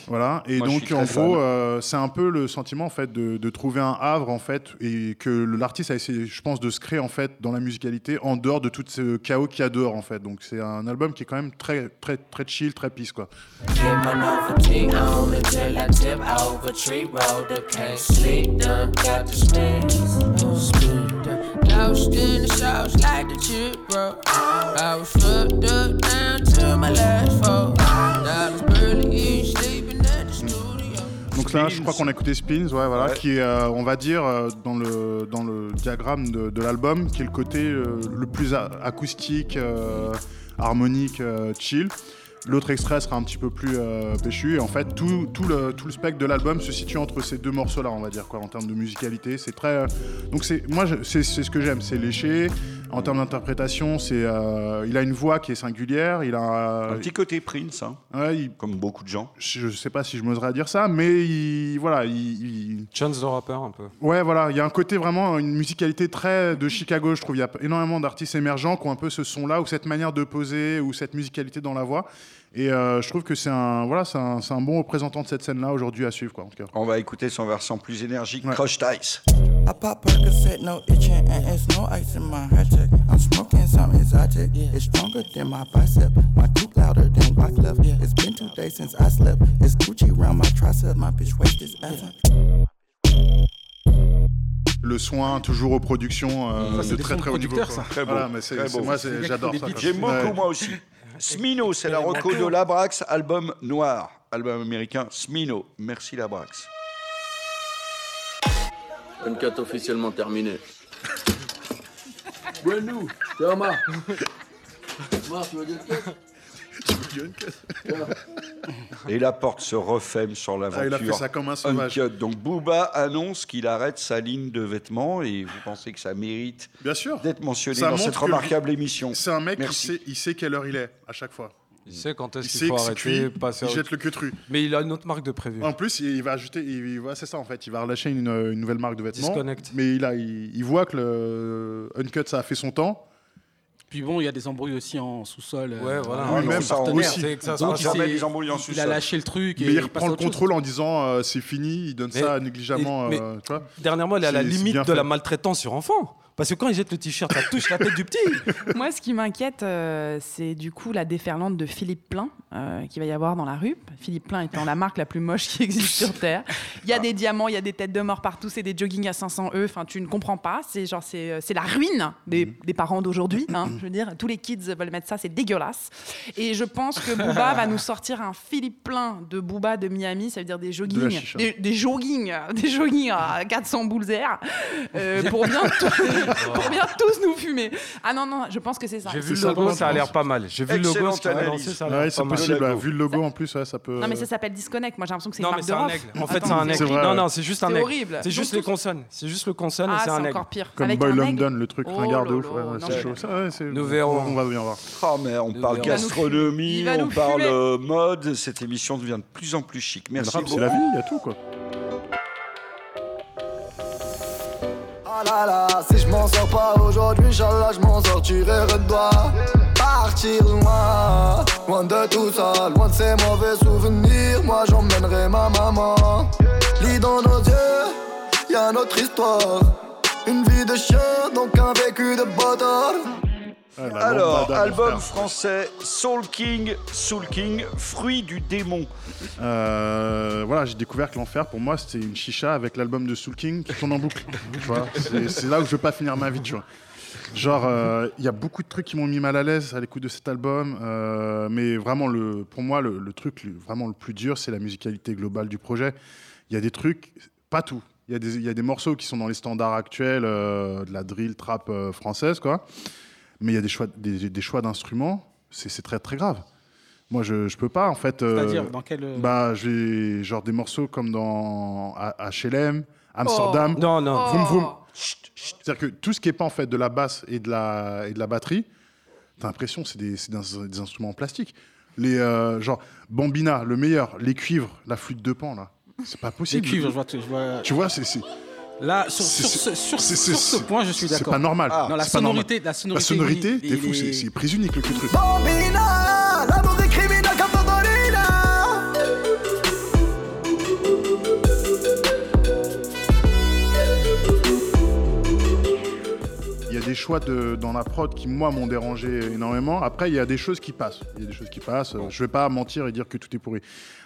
Voilà, et Moi, donc en gros, euh, c'est un peu le sentiment en fait de, de trouver un havre en fait, et que l'artiste a essayé, je pense, de se créer en fait dans la musicalité en dehors de tout ce chaos qu'il y a dehors en fait. Donc c'est un album qui est quand même très très très chill, très peace quoi. My novelty on until I tip over tree road. The can't sleep done, got the spins. Speed done. Lost in the sauce like the chip, bro. I was fucked up down to my last four. I was barely sleeping at the studio. Donc là, je crois qu'on a écouté Spins, ouais, voilà, Ouais. qui est, euh, on va dire, euh, dans le, dans le diagramme de, de l'album, qui est le côté euh, le plus acoustique, euh, harmonique, euh, chill. L'autre extrait sera un petit peu plus euh, péchu. Et en fait, tout, tout, le, tout le spectre de l'album se situe entre ces deux morceaux-là, on va dire, quoi, en termes de musicalité. C'est très. euh, donc, c'est, moi, c'est, c'est ce que j'aime. C'est léché. En termes d'interprétation, c'est, euh, il a une voix qui est singulière. Il a. Un petit côté Prince, hein, Ouais, il- comme beaucoup de gens. je sais pas si je m'oserais dire ça, mais il, voilà, il, il- Chance the Rapper, un peu. Ouais, voilà, il y a un côté vraiment, une musicalité très de Chicago, je trouve. Il y a énormément d'artistes émergents qui ont un peu ce son-là, ou cette manière de poser, ou cette musicalité dans la voix. Et euh, je trouve que c'est un, voilà, c'est un, c'est un bon représentant de cette scène-là aujourd'hui à suivre, quoi, en tout cas. On va écouter son versant plus énergique, Ouais. Crushed Ice. I pop Percocet, no itching, and it's no ice in my high tech. I'm smoking something exotic. It's stronger than my bicep. My tooth louder than Rock left. It's been two days since I slept. It's Gucci round my tricep. My bitch waist is effing. Le soin, toujours aux productions euh, Ça, de très très haut niveau. ça. Très beau, Voilà, mais c'est, moi, j'adore ça. beaucoup, Ouais. moi aussi. Smino, c'est la reco de Labrax, album noir. Album américain, Smino. Merci Labrax. Uncut officiellement terminé. C'est Omar. Omar, tu veux dire Et la porte se referme sur l'aventure. Ah, il a fait ça comme un sauvage. Uncut. Donc Booba annonce qu'il arrête sa ligne de vêtements et vous pensez que ça mérite Bien sûr. d'être mentionné Ça dans cette remarquable émission. C'est un mec qui sait, il sait quelle heure il est à chaque fois. Il sait quand est-ce Il qu'il sait faut que c'est arrêter, passer il jette le queutru. Mais il a une autre marque de prévu. En plus, il va ajouter, il, c'est ça en fait, il va relâcher une, une nouvelle marque de vêtements. Disconnect. Mais il, a, il, il voit que le Uncut ça a fait son temps. Puis bon, il y a des embrouilles aussi en sous-sol. Ouais, voilà. Oui, même ça, aussi. C'est que ça, Donc, ça il des embrouilles en Il a lâché le truc. Mais et il passe reprend le chose. contrôle en disant euh, c'est fini, il donne Mais- ça négligemment. mais- euh, tu vois. Dernièrement, il est à la limite de la maltraitance sur enfant. Parce que quand il jette le t-shirt, ça touche la tête du petit. Moi, ce qui m'inquiète, euh, c'est du coup la déferlante de Philippe Plein euh, qu'il va y avoir dans la rue. Philippe Plein étant la marque la plus moche qui existe sur Terre. Il y a des diamants, il y a des têtes de mort partout, c'est des jogging à 500 E. Enfin, tu ne comprends pas. C'est genre, c'est, euh, c'est la ruine des, des parents d'aujourd'hui. hein. je veux dire, tous les kids veulent mettre ça, c'est dégueulasse. Et je pense que Booba va nous sortir un Philippe Plein de Booba de Miami. Ça veut dire des joggings, des, des joggings, des joggings à 400 boules air euh, pour bien tout- pour bien tous nous fumer. Ah non, non, je pense que c'est ça. J'ai vu le logo, ça a l'air pas mal. J'ai vu le logo, ce a lancé, ça a l'air c'est possible. ouais, Vu le logo en plus, ça peut. Non, mais ça s'appelle Disconnect. Moi, j'ai l'impression que c'est une Non, marque mais de c'est un aigle. En fait, Attends, c'est un aigle. Non, non, c'est juste un C'est aigle. horrible. C'est juste les consonnes. C'est juste le consonne et Ah, c'est un c'est aigle. encore pire. Comme Boy London, le truc Oh ringard de ouf. c'est chaud. C'est- Nous verrons. On va bien voir. Oh, mais on parle gastronomie, on parle euh, mode. Cette émission devient de plus en plus chic. Merci c'est la vie, il y a tout quoi. Si je m'en sors pas aujourd'hui, Inch'Allah, je m'en sortirai redoi. Partir loin, loin de tout ça, loin de ces mauvais souvenirs. Moi j'emmènerai ma maman. Lis dans nos yeux, y a notre histoire. Une vie de chien, donc un vécu de bâtard. Ah, Alors, album français Soul King, Soul King, fruit du démon. Euh, voilà, j'ai découvert que l'enfer, pour moi, c'était une chicha avec l'album de Soul King qui tourne en boucle. c'est là où je veux pas finir ma vie, tu vois. Genre, euh, il y a beaucoup de trucs qui m'ont mis mal à l'aise à l'écoute de cet album, euh, mais vraiment, le, pour moi, le, le truc le- vraiment le plus dur, c'est la musicalité globale du projet. Il y a des trucs, pas tout. Il y, a des- il y a des morceaux qui sont dans les standards actuels euh, de la drill trap française, quoi. Mais il y a des choix, des, des choix d'instruments, c'est c'est très très grave. Moi, je, je peux pas, en fait. euh, C'est-à-dire, dans quel, euh, Bah, j'ai genre des morceaux comme dans HLM, Amsterdam. Oh. Non, non. Vroom, vroom. C'est-à-dire que tout ce qui est pas en fait de la basse et de la, et de la batterie, t'as l'impression que c'est des, c'est des, des instruments en plastique. Les, euh, genre, Bambina, le meilleur, les cuivres, la flûte de pan, là. C'est pas Les possible. cuivres, je vois. Je vois... Tu vois, c'est. Là, sur, ce, sur, c'est- sur c'est- ce point, je suis C'est d'accord. pas normal. Non, la C'est pas normal. sonorité, la sonorité. La sonorité, il- t'es il fou, est- c'est c'est prise unique le truc. Bambina, des choix de, dans la prod qui, moi, m'ont dérangé énormément. Après, il y a des choses qui passent. Il y a des choses qui passent. Je vais pas mentir et dire que tout est pourri.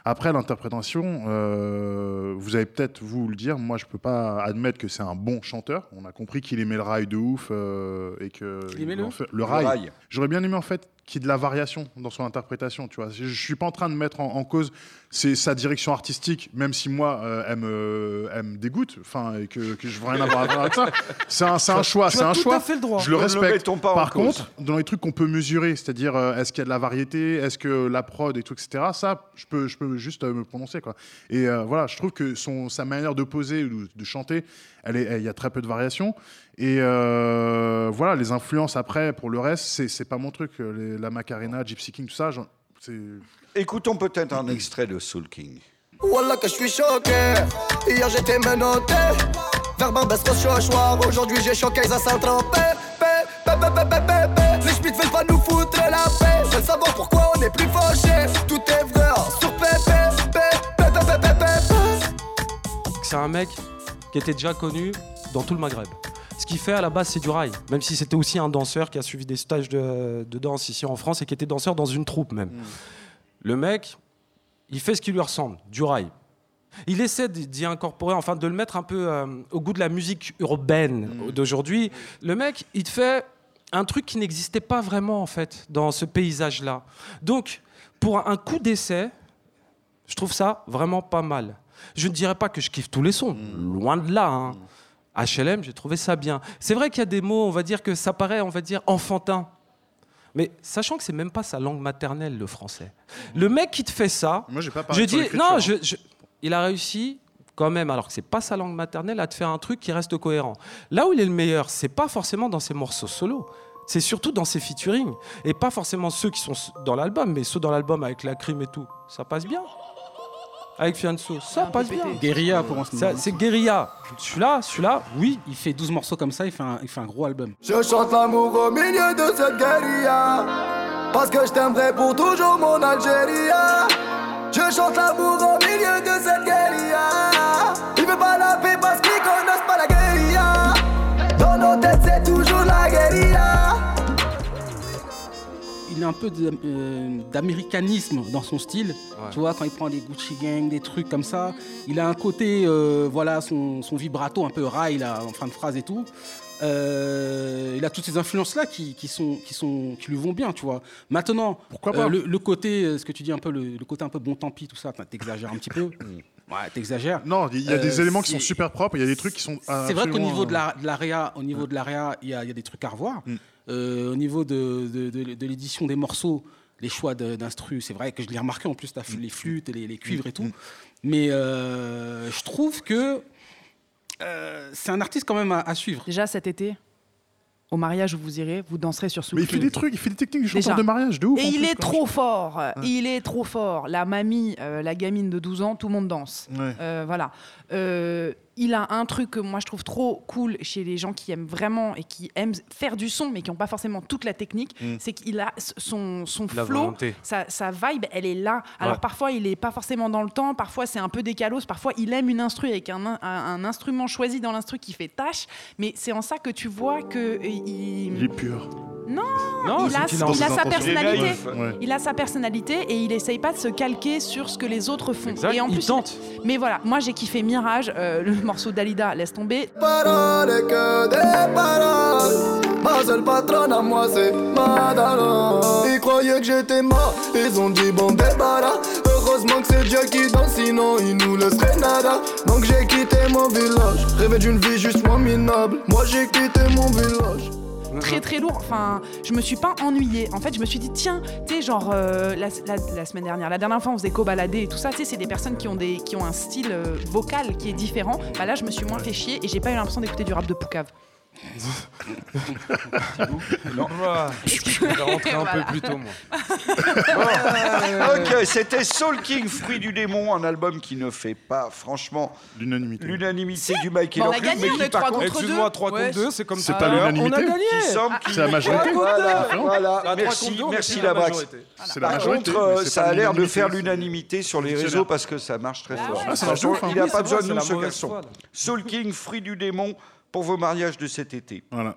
Après, l'interprétation, euh, vous allez peut-être vous le dire. Moi, je peux pas admettre que c'est un bon chanteur. On a compris qu'il aimait le rail de ouf euh, et que Il aimait le en fait- le Le rail. rail. J'aurais bien aimé en fait qu'il y ait de la variation dans son interprétation. Tu vois, je, je suis pas en train de mettre en, en cause c'est sa direction artistique, même si moi, euh, elle, me, elle me dégoûte, enfin, et que, que je veux rien avoir à voir avec ça. C'est un, c'est un choix, Tu c'est un tout choix. à fait le droit. Je le Ne le respecte. pas Par cause. contre, dans les trucs qu'on peut mesurer, c'est-à-dire euh, est-ce qu'il y a de la variété, est-ce que la prod et tout, etc. Ça, je peux, je peux juste euh, me prononcer quoi. Et euh, voilà, je trouve que son, sa manière de poser ou de chanter, elle est, elle- il y a très peu de variations. Et euh, voilà, les influences après pour le reste, c'est, c'est pas mon truc. Les- la Macarena, Gypsy King, tout ça, j'en- c'est. Écoutons peut-être un extrait de Soul King. Wallah que je suis choqué. Hier j'étais menotté. Vers Barbès, Roche-Chochoir. Aujourd'hui j'ai choqué à Saint-Tropez. Les schmitts veulent pas nous foutre la paix. Veulent savoir pourquoi on est plus fauché. Tout est vrai sur pépé. Pé, pé, pé, pé, pé, pé, pé. C'est un mec qui était déjà connu dans tout le Maghreb. Ce qu'il fait à la base, c'est du rail. Même si c'était aussi un danseur qui a suivi des stages de, de danse ici en France et qui était danseur dans une troupe même. Le mec, il fait ce qui lui ressemble, du rail. Il essaie d'y incorporer, enfin de le mettre un peu euh, au goût de la musique urbaine d'aujourd'hui. Le mec, il fait un truc qui n'existait pas vraiment en fait dans ce paysage-là. Donc, pour un coup d'essai, je trouve ça vraiment pas mal. Je ne dirais pas que je kiffe tous les sons, loin de là. hein. HLM, j'ai trouvé ça bien. C'est vrai qu'il y a des mots, on va dire que ça paraît, on va dire, enfantin. Mais sachant que c'est même pas sa langue maternelle, le français. Le mec qui te fait ça, Moi, j'ai pas je dis, non, je- je- il a réussi quand même, alors que c'est pas sa langue maternelle, à te faire un truc qui reste cohérent. Là où il est le meilleur, c'est pas forcément dans ses morceaux solo. C'est surtout dans ses featuring. Et pas forcément ceux qui sont dans l'album, mais ceux dans l'album avec la crime et tout. Ça passe bien. Avec Fianso, ça passe bien. Guérilla pour ce Ça, C'est Guérilla. Celui-là, celui-là, oui. Il fait 12 morceaux comme ça, il fait un, il fait un gros album. Je chante l'amour au milieu de cette guérilla Parce que je t'aimerai pour toujours mon Algérie Je chante l'amour au milieu il a un peu de, euh, d'américanisme dans son style. Tu vois, quand il prend des Gucci Gang, des trucs comme ça, il a un côté, euh, voilà, son, son vibrato un peu rail là, en fin de phrase et tout. Euh, il a toutes ces influences-là qui, qui sont, qui, sont, qui lui vont bien, tu vois. Maintenant, Pourquoi pas le, le côté, ce que tu dis un peu, le, le côté un peu bon tant pis, tout ça, t'exagères un petit peu. Ouais, t'exagères. Non, il y a des éléments qui sont super propres, il y a des trucs qui sont. c'est vrai qu'au niveau de la, de l'AREA, au niveau de l'AREA, il y, a il y a des trucs à revoir. Mm. Euh, au niveau de, de- de- de l'édition des morceaux, les choix d'instru, c'est vrai que je l'ai remarqué en plus, t'as Mm. les flûtes et les, les cuivres et tout. Mais euh, je trouve que euh, c'est un artiste quand même à, à suivre. Déjà cet été, au mariage où vous irez, vous danserez sur Soul Mais il fait des trucs, il fait des techniques de chanteur de mariage, de ouf. Et il plus, est trop fort. Il est trop fort. La mamie, euh, la gamine de 12 ans, tout le monde danse. Ouais. Euh, voilà. Il a un truc que moi je trouve trop cool chez les gens qui aiment vraiment et qui aiment faire du son, mais qui n'ont pas forcément toute la technique. Mm. C'est qu'il a son, son La flow, volonté. sa, sa vibe, elle est là. Alors Ouais. parfois il est pas forcément dans le temps, parfois c'est un peu décalos, parfois il aime une instru avec un, un- un instrument choisi dans l'instru qui fait tâche. Mais c'est en ça que tu vois que il, Il est pur. Non, Non, il a, qu'il a il ses a sa personnalité. Il. Ouais. A sa personnalité et il essaye pas de se calquer sur ce que les autres font. Exact, Et en il plus, tente. Mais voilà, moi j'ai kiffé Mirage, euh, le morceau d'Alida, laisse tomber. Paroles que des paroles Ma seule patronne à moi c'est Madara Ils croyaient que j'étais mort, ils ont dit bon débarras Heureusement que c'est Dieu qui danse, sinon il nous laisserait nada Donc j'ai quitté mon village, rêvé d'une vie juste moins minable Moi j'ai quitté mon village Très très lourd, enfin je me suis pas ennuyée. En fait je me suis dit tiens, tu sais genre euh, la, la- la semaine dernière, la dernière fois on faisait co-balader et tout ça, tu sais c'est des personnes qui ont, des, qui ont un style euh, vocal qui est différent. Bah là je me suis moins fait chier et j'ai pas eu l'impression d'écouter du rap de Poucave. Non. Je vais rentrer un Voilà. peu plus tôt, moi. ok, c'était Soul King, Fruit du démon, un album qui ne fait pas, franchement, L'unanimité. l'unanimité du Michael Bon, on a gagné, mais on qui, est par trois contre. Excuse-moi, 3 Ouais, contre 2, c'est comme C'est ça. pas l'unanimité On a gagné. qui semble qu'il- C'est la majorité. Voilà, voilà. La 3 Merci, contre 2, on merci la Brax. C'est la Par majorité. contre, ça a l'air de faire l'unanimité sur les réseaux parce que ça marche très fort. Ah, hein. Il n'a Oui, pas besoin de nous, ce garçon. Soul King, Fruit du démon, pour vos mariages de cet été. Voilà.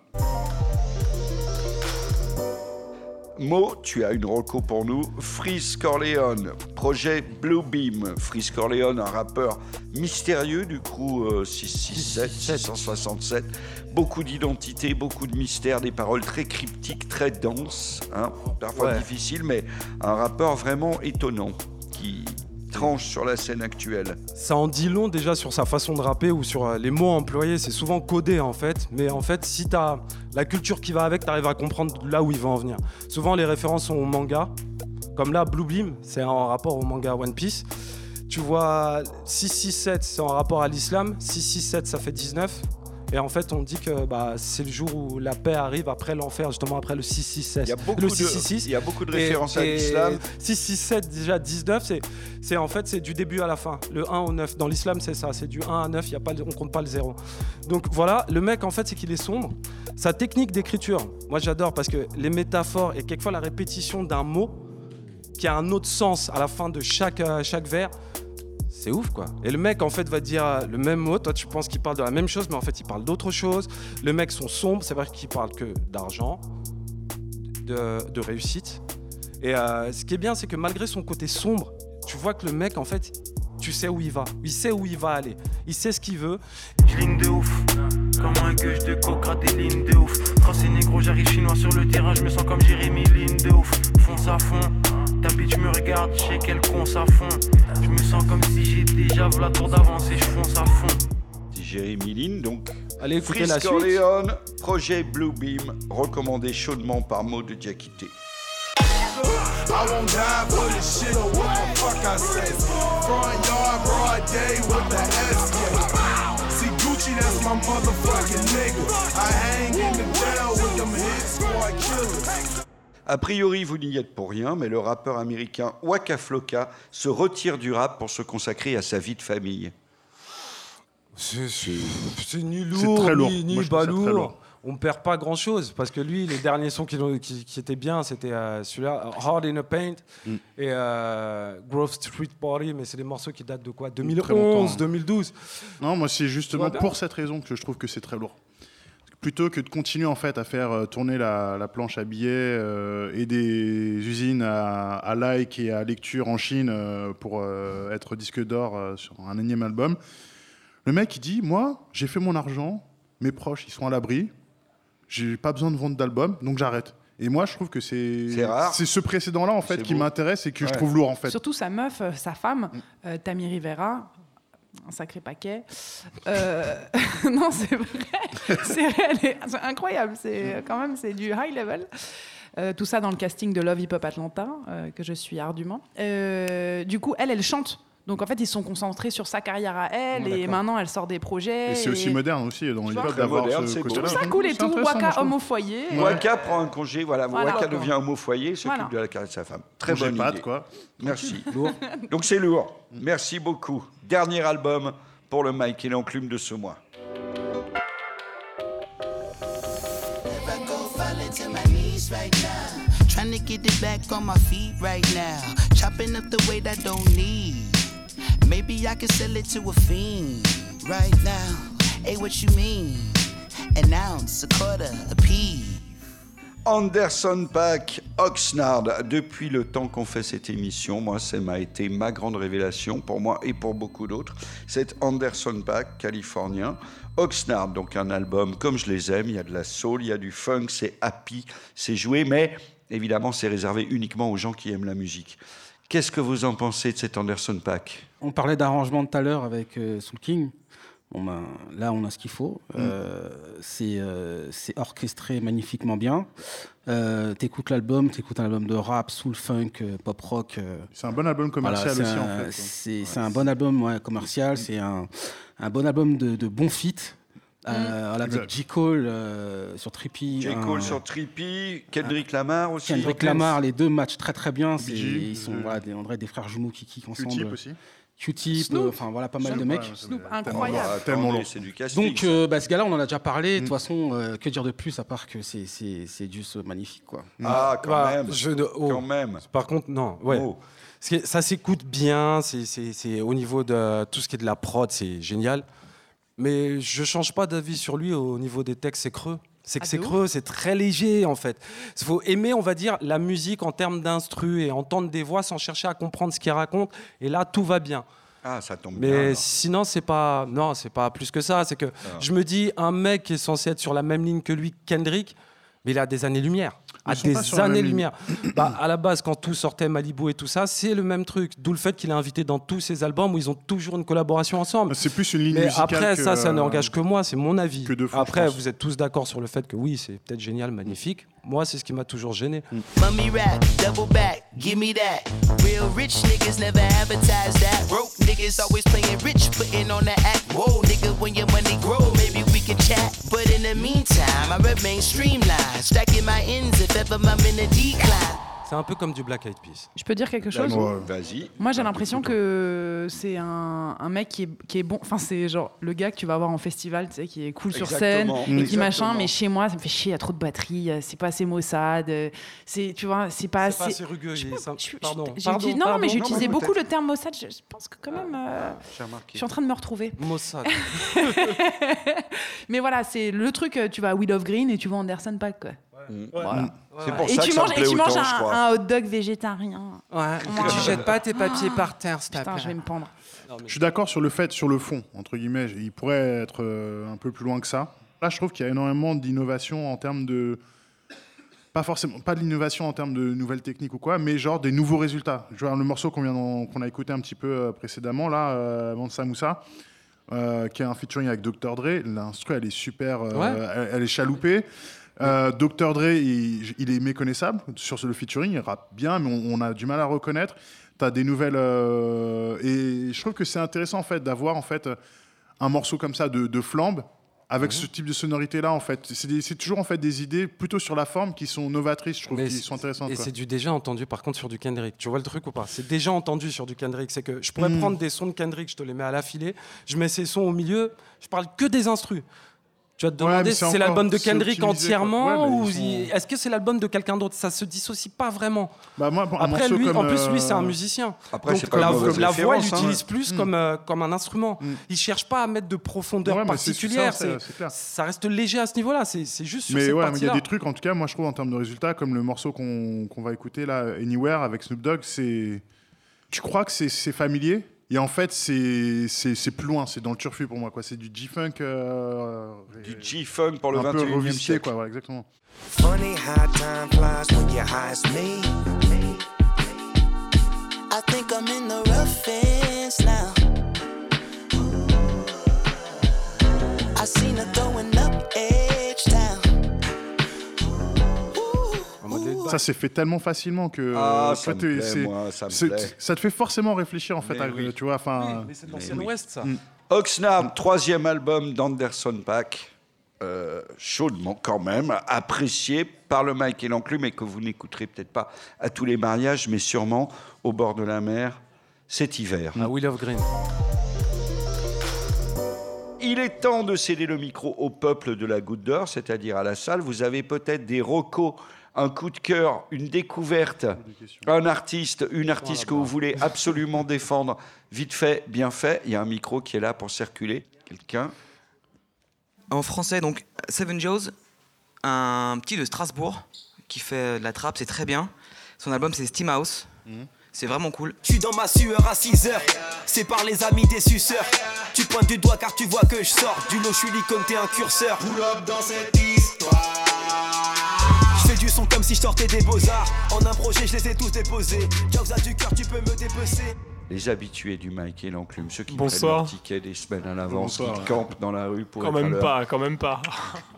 Mo, tu as une reco pour nous. Freeze Corleone, projet Blue Beam. Freeze Corleone, un rappeur mystérieux du coup euh, 667, 667. Beaucoup d'identité, beaucoup de mystère, des paroles très cryptiques, très denses, hein, parfois Ouais. difficiles, mais un rappeur vraiment étonnant qui tranche sur la scène actuelle. Ça en dit long déjà sur sa façon de rapper ou sur euh, les mots employés. C'est souvent codé en fait. Mais en fait, si tu as la culture qui va avec, tu arrives à comprendre là où il va en venir. Souvent, les références sont au manga. Comme là, Blue Beam, c'est en rapport au manga One Piece. Tu vois, 667, c'est en rapport à l'islam. 667, ça fait 19. Et en fait, on dit que bah, c'est le jour où la paix arrive après l'enfer, justement après le 666. Il y a beaucoup le de- 666. il y a beaucoup de Et- références à l'islam. 667, déjà 19, c'est, c'est en fait c'est du début à la fin. Le 1 au 9. Dans l'islam, c'est ça. C'est du 1 à 9, y a pas, on compte pas le 0. Donc voilà, le mec, en fait, c'est qu'il est sombre. Sa technique d'écriture, moi j'adore parce que les métaphores et quelquefois la répétition d'un mot qui a un autre sens à la fin de chaque, euh, chaque vers. C'est ouf quoi. Et le mec en fait va dire le même mot, toi tu penses qu'il parle de la même chose mais en fait il parle d'autre chose. Le mec sont sombres, c'est vrai qu'il parle que d'argent, de, réussite. Et euh, ce qui est bien c'est que malgré son côté sombre, tu vois que le mec en fait tu sais où il va, il sait où il va aller, il sait ce qu'il veut. ligne de ouf. Comme un de coca, des lignes de ouf. Quand c'est négro, j'arrive chinois sur le terrain, je me sens comme Jérémy, ligne de ouf. Fonce à fond. Ta bitch me regarde, je sais quel con ça fond. Je me sens comme si j'ai déjà vu la tour d'avance et je fonce à fond. Jérémy Lin, donc Allez écouter la suite. Orleans, projet Bluebeam, recommandé chaudement par Maud de Diakité. I won't die for this shit or what the fuck I say. Front yard, broad day with the SK. See Gucci, that's my motherfucking nigga. I hang in the jail with them hit squad killers. A priori, vous n'y êtes pour rien, mais le rappeur américain Waka Flocka se retire du rap pour se consacrer à sa vie de famille. C'est ni lourd, très lourd. ni, ni Moi, pas très lourd. On perd pas grand chose parce que lui, les derniers sons qui, qui, qui étaient bien, c'était euh, celui-là, Hard in a Paint Mm. et euh, Grove Street Party, mais c'est des morceaux qui datent de quoi? Très 2011, longtemps. 2012. Non, moi c'est justement pour cette raison que je trouve que c'est très lourd. Plutôt que de continuer en fait à faire euh, tourner la, la planche à billets euh, et des usines à, à like et à lecture en Chine euh, pour euh, être disque d'or euh, sur un énième album, le mec il dit moi j'ai fait mon argent, mes proches ils sont à l'abri, j'ai pas besoin de vendre d'album donc j'arrête. Et moi je trouve que c'est C'est rare. c'est ce précédent là en fait qui m'intéresse et que je trouve lourd en fait. Surtout sa meuf, sa femme, euh, Tammy Rivera. Un sacré paquet. Euh, non, c'est vrai. C'est incroyable. C'est quand même c'est du high level. Euh, tout ça dans le casting de Love Hip Hop Atlanta, euh, que je suis ardument. Du coup, elle, elle chante. Donc en fait, ils sont concentrés sur sa carrière à elle, et maintenant elle sort des projets. Et c'est aussi moderne aussi dans Tu le vois hip-hop Très d'avoir moderne, ce. Je trouve ça cool et tout. Waka, homme au foyer. Ouais. Waka prend un congé, voilà, Voilà. Waka devient homme au foyer, s'occupe Voilà. de la carrière de sa femme. Très Congé bonne idée. quoi. Merci. Lourd. Donc c'est lourd. Merci beaucoup. Dernier album pour le Mike et l'enclume de ce mois. Trying to get it back on my feet right now. Chopping up the weight I don't need. Maybe I can sell it to a fiend right now. Hey, what you mean? An ounce, a quarter, a pea. Anderson Pack, Oxnard. Depuis le temps qu'on fait cette émission, moi, ça m'a été ma grande révélation pour moi et pour beaucoup d'autres. C'est Anderson Pack, californien. Oxnard, donc un album comme je les aime. Il y a de la soul, il y a du funk, c'est happy, c'est joué, mais évidemment, c'est réservé uniquement aux gens qui aiment la musique. Qu'est-ce que vous en pensez de cet Anderson Pack On parlait d'arrangement tout à l'heure avec euh, Soul King. Bon ben, là, on a ce qu'il faut. Mm. Euh, c'est euh, c'est orchestré magnifiquement bien. Euh, t'écoutes l'album, t'écoutes un album de rap, soul, funk, euh, pop rock. euh, C'est un bon album commercial voilà, aussi c'est en un- fait. C'est c'est un bon album ouais, commercial, c'est un, un bon album de, de bon fit. Euh, voilà, avec Exact. J. Cole euh, sur Trippy. J. un- Cole sur Trippy, Kendrick Lamar aussi. Kendrick Lamar, les deux matchent très très bien. C'est- Ils sont voilà, des, on dirait des frères jumeaux qui kickent ensemble. Q-Tip aussi. Q-Tip, Snoop. euh, enfin voilà, pas mal de mecs. Snoop, incroyable. Ah, Tellement attendez, long. C'est du casting. Donc, euh, bah, ce gars-là, on en a déjà parlé. De toute façon, euh, que dire de plus à part que c'est- c'est c'est juste magnifique, quoi. Ah, quand Bah, même. je oh. Quand même. Par contre, non. Ouais. Oh. Ça s'écoute bien. C'est- C'est c'est- au niveau de tout ce qui est de la prod, c'est génial. Mais je change pas d'avis sur lui au niveau des textes. C'est creux. C'est que Ah, c'est creux, c'est très léger en fait. Il faut aimer, on va dire, la musique en termes d'instru et entendre des voix sans chercher à comprendre ce qu'il raconte. Et là, tout va bien. Ah, ça tombe Mais bien. alors. sinon, c'est pas, non, c'est pas plus que ça. C'est que je me dis, un mec qui est censé être sur la même ligne que lui, Kendrick, mais il a des années-lumière. Ils À des années-lumière. bah, à la base, quand tout sortait, Malibu et tout ça, c'est le même truc. D'où le fait qu'il est invité dans tous ses albums où ils ont toujours une collaboration ensemble. C'est plus une ligne Mais musicale après, que, ça, ça euh, n'engage que moi, c'est mon avis. que de fond, je après, vous êtes tous d'accord sur le fait que oui, c'est peut-être génial, magnifique. Moi, c'est ce qui m'a toujours gêné. Mummy rap, could chat. But in the meantime, I remain streamlined, stacking my ends if ever I'm in a decline. C'est un peu comme du Black Eyed Peas. Je peux dire quelque chose Ouais, Vas-y. Moi, j'ai l'impression que c'est un, un mec qui est, qui est bon. Enfin, c'est genre le gars que tu vas voir en festival, tu sais, qui est cool sur scène Exactement, et qui exactement. machin. Mais chez moi, ça me fait chier. Il y a trop de batterie. euh, C'est pas assez maussade. euh, C'est, tu vois, c'est pas assez. assez rugueux. Je sais pas, simple. je- je- Pardon. j'ai pardon, utilisé- non, non, mais utilisé mais beaucoup peut-être. le terme maussade. Je, je pense que quand même, euh, J'ai remarqué. je suis en train de me retrouver. Mossad. Mais voilà, c'est le truc. euh, Tu vas à Will of Green et tu vas à Anderson Pack. Quoi. Voilà. C'est pour Et ça tu que ça manges, me et plaît tu manges autant, je un, crois. un hot dog végétarien. Ouais. Tu je- jettes pas tes papiers par terre, s'il te Putain, plaît. je vais me pendre. Je suis d'accord sur le fait, sur le fond, entre guillemets. Il pourrait être euh, un peu plus loin que ça. Là, je trouve qu'il y a énormément d'innovation en termes de. Pas forcément, pas de l'innovation en termes de nouvelles techniques ou quoi, mais genre des nouveaux résultats. Je vois le morceau qu'on vient d'en- qu'on a écouté un petit peu euh, précédemment, là, euh, Samoussa. euh, qui est un featuring avec Dr. Dre. L'instru, elle est super, euh, Ouais. elle, elle est chaloupée. Euh, Dr. Dre, il, il est méconnaissable sur le featuring, il rappe bien, mais on, on a du mal à reconnaître. Tu as des nouvelles. euh, et je trouve que c'est intéressant en fait, d'avoir en fait, un morceau comme ça de, de flambe. Avec ce type de sonorité-là, en fait, c'est toujours en fait des idées plutôt sur la forme qui sont novatrices, je trouve, qui sont intéressantes. Et c'est du déjà entendu par contre sur du Kendrick. Tu vois le truc ou pas? C'est déjà entendu sur du Kendrick. C'est que je pourrais Mm. prendre des sons de Kendrick, je te les mets à l'affilée, je mets ces sons au milieu, je parle que des instrus. Tu vas te demander si c'est l'album de Kendrick entièrement Ouais, ou sont- est-ce que c'est l'album de quelqu'un d'autre? Ça se dissocie pas vraiment. Bah, moi, Après lui, comme, en plus lui c'est un euh, musicien. Après, Donc la, voix il hein. l'utilise plus Mm. comme euh, comme un instrument. Il cherche pas à mettre de profondeur Ouais, particulière. ça, reste léger à ce niveau-là. C'est juste sur Mais cette ouais, mais il y a des trucs, en tout cas, moi je trouve en termes de résultats, comme le morceau qu'on va écouter là, Anywhere avec Snoop Dogg, c'est. Tu crois que c'est familier? Et en fait c'est c'est c'est plus loin, c'est dans le turfu pour moi quoi. C'est du G-funk. euh, Du G-funk pour le un peu 21e revisité, siècle. quoi, voilà, exactement. Funny how time flies when you're high as me. I think I'm in the Ça s'est fait tellement facilement que. Ah, euh, ça me t'es- plaît, moi, ça te fait forcément réfléchir en fait, Mais à- oui. tu vois. Enfin. Mais c'est de. Ouest ça. Mm. Oxnard, troisième album d'Anderson Pack, euh, chaudement quand même, apprécié par le Mike et l'enclume, et que vous n'écouterez peut-être pas à tous les mariages, mais sûrement au bord de la mer cet hiver. Ah, Will of Green. Il est temps de céder le micro au peuple de la Goutte d'Or, c'est-à-dire à la salle. Vous avez peut-être des recos, un coup de cœur, une découverte, un artiste, une artiste que vous voulez absolument défendre. Vite fait, bien fait. Il y a un micro qui est là pour circuler. Quelqu'un En français, donc Seven Joes, un petit de Strasbourg qui fait de la trappe, c'est très bien. Son album c'est Steam House. C'est vraiment cool. Je suis dans ma sueur à 6 heures. C'est par les amis des suceurs. Tu pointes du doigt car tu vois que je sors. Du lot, je suis comme t'es un curseur. Pull up dans cette histoire. Je fais du son comme si je sortais des beaux-arts. En un projet, je les ai tous déposés. Jobs à du cœur, tu peux me dépecer. les habitués du Mike et l'enclume, ceux qui Bonsoir. prennent leur ticket des semaines à l'avance, qui campent dans la rue pour Quand être même pas, quand même pas.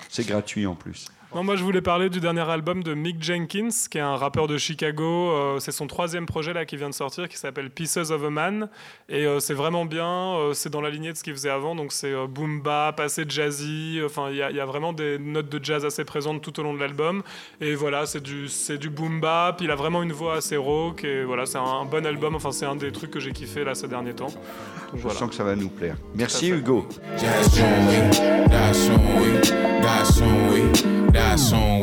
C'est gratuit en plus. Non, moi je voulais parler du dernier album de Mick Jenkins, qui est un rappeur de Chicago. Euh, c'est son troisième projet là qui vient de sortir, qui s'appelle Pieces of a Man, et euh, c'est vraiment bien. euh, c'est dans la lignée de ce qu'il faisait avant, donc c'est euh, boom bap, assez jazzy. Enfin, il y, a- il y a vraiment des notes de jazz assez présentes tout au long de l'album. Et voilà, c'est du c'est du boom bap. Il a vraiment une voix assez rauque, et voilà, c'est un, un bon album. Enfin, c'est un des trucs que j'ai kiffé là ces derniers temps. Donc, Je voilà. sens que ça va nous plaire. Merci. Hugo. Die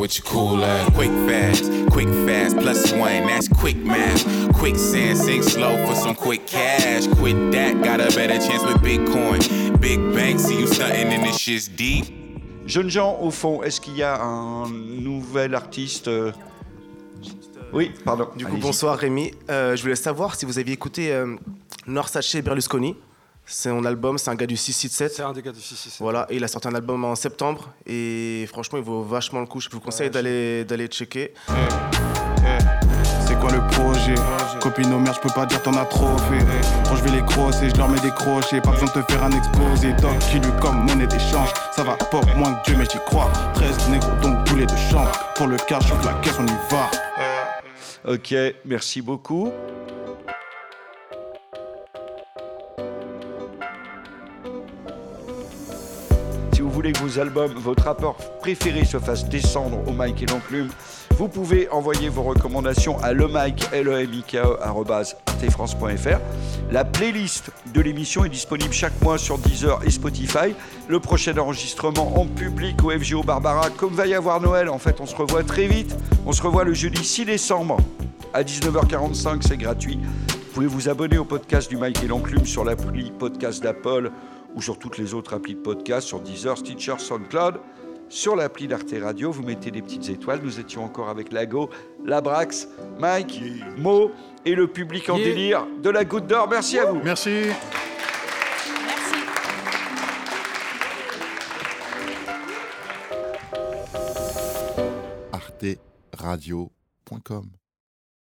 with your cool ass. Quick fast, quick fast, plus one, that's quick math. Quicksand, sink slow for some quick cash. Quit that, got a better chance with Bitcoin. Big bank, see you stunting and this shit's deep. Jeunes gens, au fond, est-ce qu'il y a un nouvel artiste euh, Oui, pardon. Du coup, bonsoir Rémi. Euh, je voulais savoir si vous aviez écouté euh, Norsace Berlusconi. C'est mon album, c'est un gars du 667. C'est un des gars du 667. Voilà, et il a sorti un album en septembre et franchement, il vaut vachement le coup. Je vous conseille d'aller d'aller checker. C'est quoi le projet? Copine au merde, je peux pas dire t'en as trop fait. Quand je vais les crosser, je leur mets des crochets. Pas besoin de te faire un exposé. Doc qui lui comme monnaie d'échange. Ça va pas moins que Dieu, mais j'y crois. 13 négros, donc poulet de chambre. Pour le cash, je la caisse, on y va. Ok, merci beaucoup. Voulez que vos albums, votre rapport préféré se fasse descendre au Mike et l'enclume, vous pouvez envoyer vos recommandations à lemike, l e e artefrance.fr. La playlist de l'émission est disponible chaque mois sur Deezer et Spotify. Le prochain enregistrement en public au FGO Barbara, comme va y avoir Noël, en fait, on se revoit très vite. On se revoit le jeudi 6 décembre à 19h45, c'est gratuit. Vous pouvez vous abonner au podcast du Mike et l'Enclume sur l'appli podcast d'Apple ou sur toutes les autres applis de podcast, sur Deezer, Stitcher, SoundCloud. Sur l'appli d'Arte Radio, vous mettez des petites étoiles. Nous étions encore avec Lago, Labrax, Mike, Mo et le public en Yeah. délire de la Goutte d'Or. Merci à vous. Merci. arteradio.com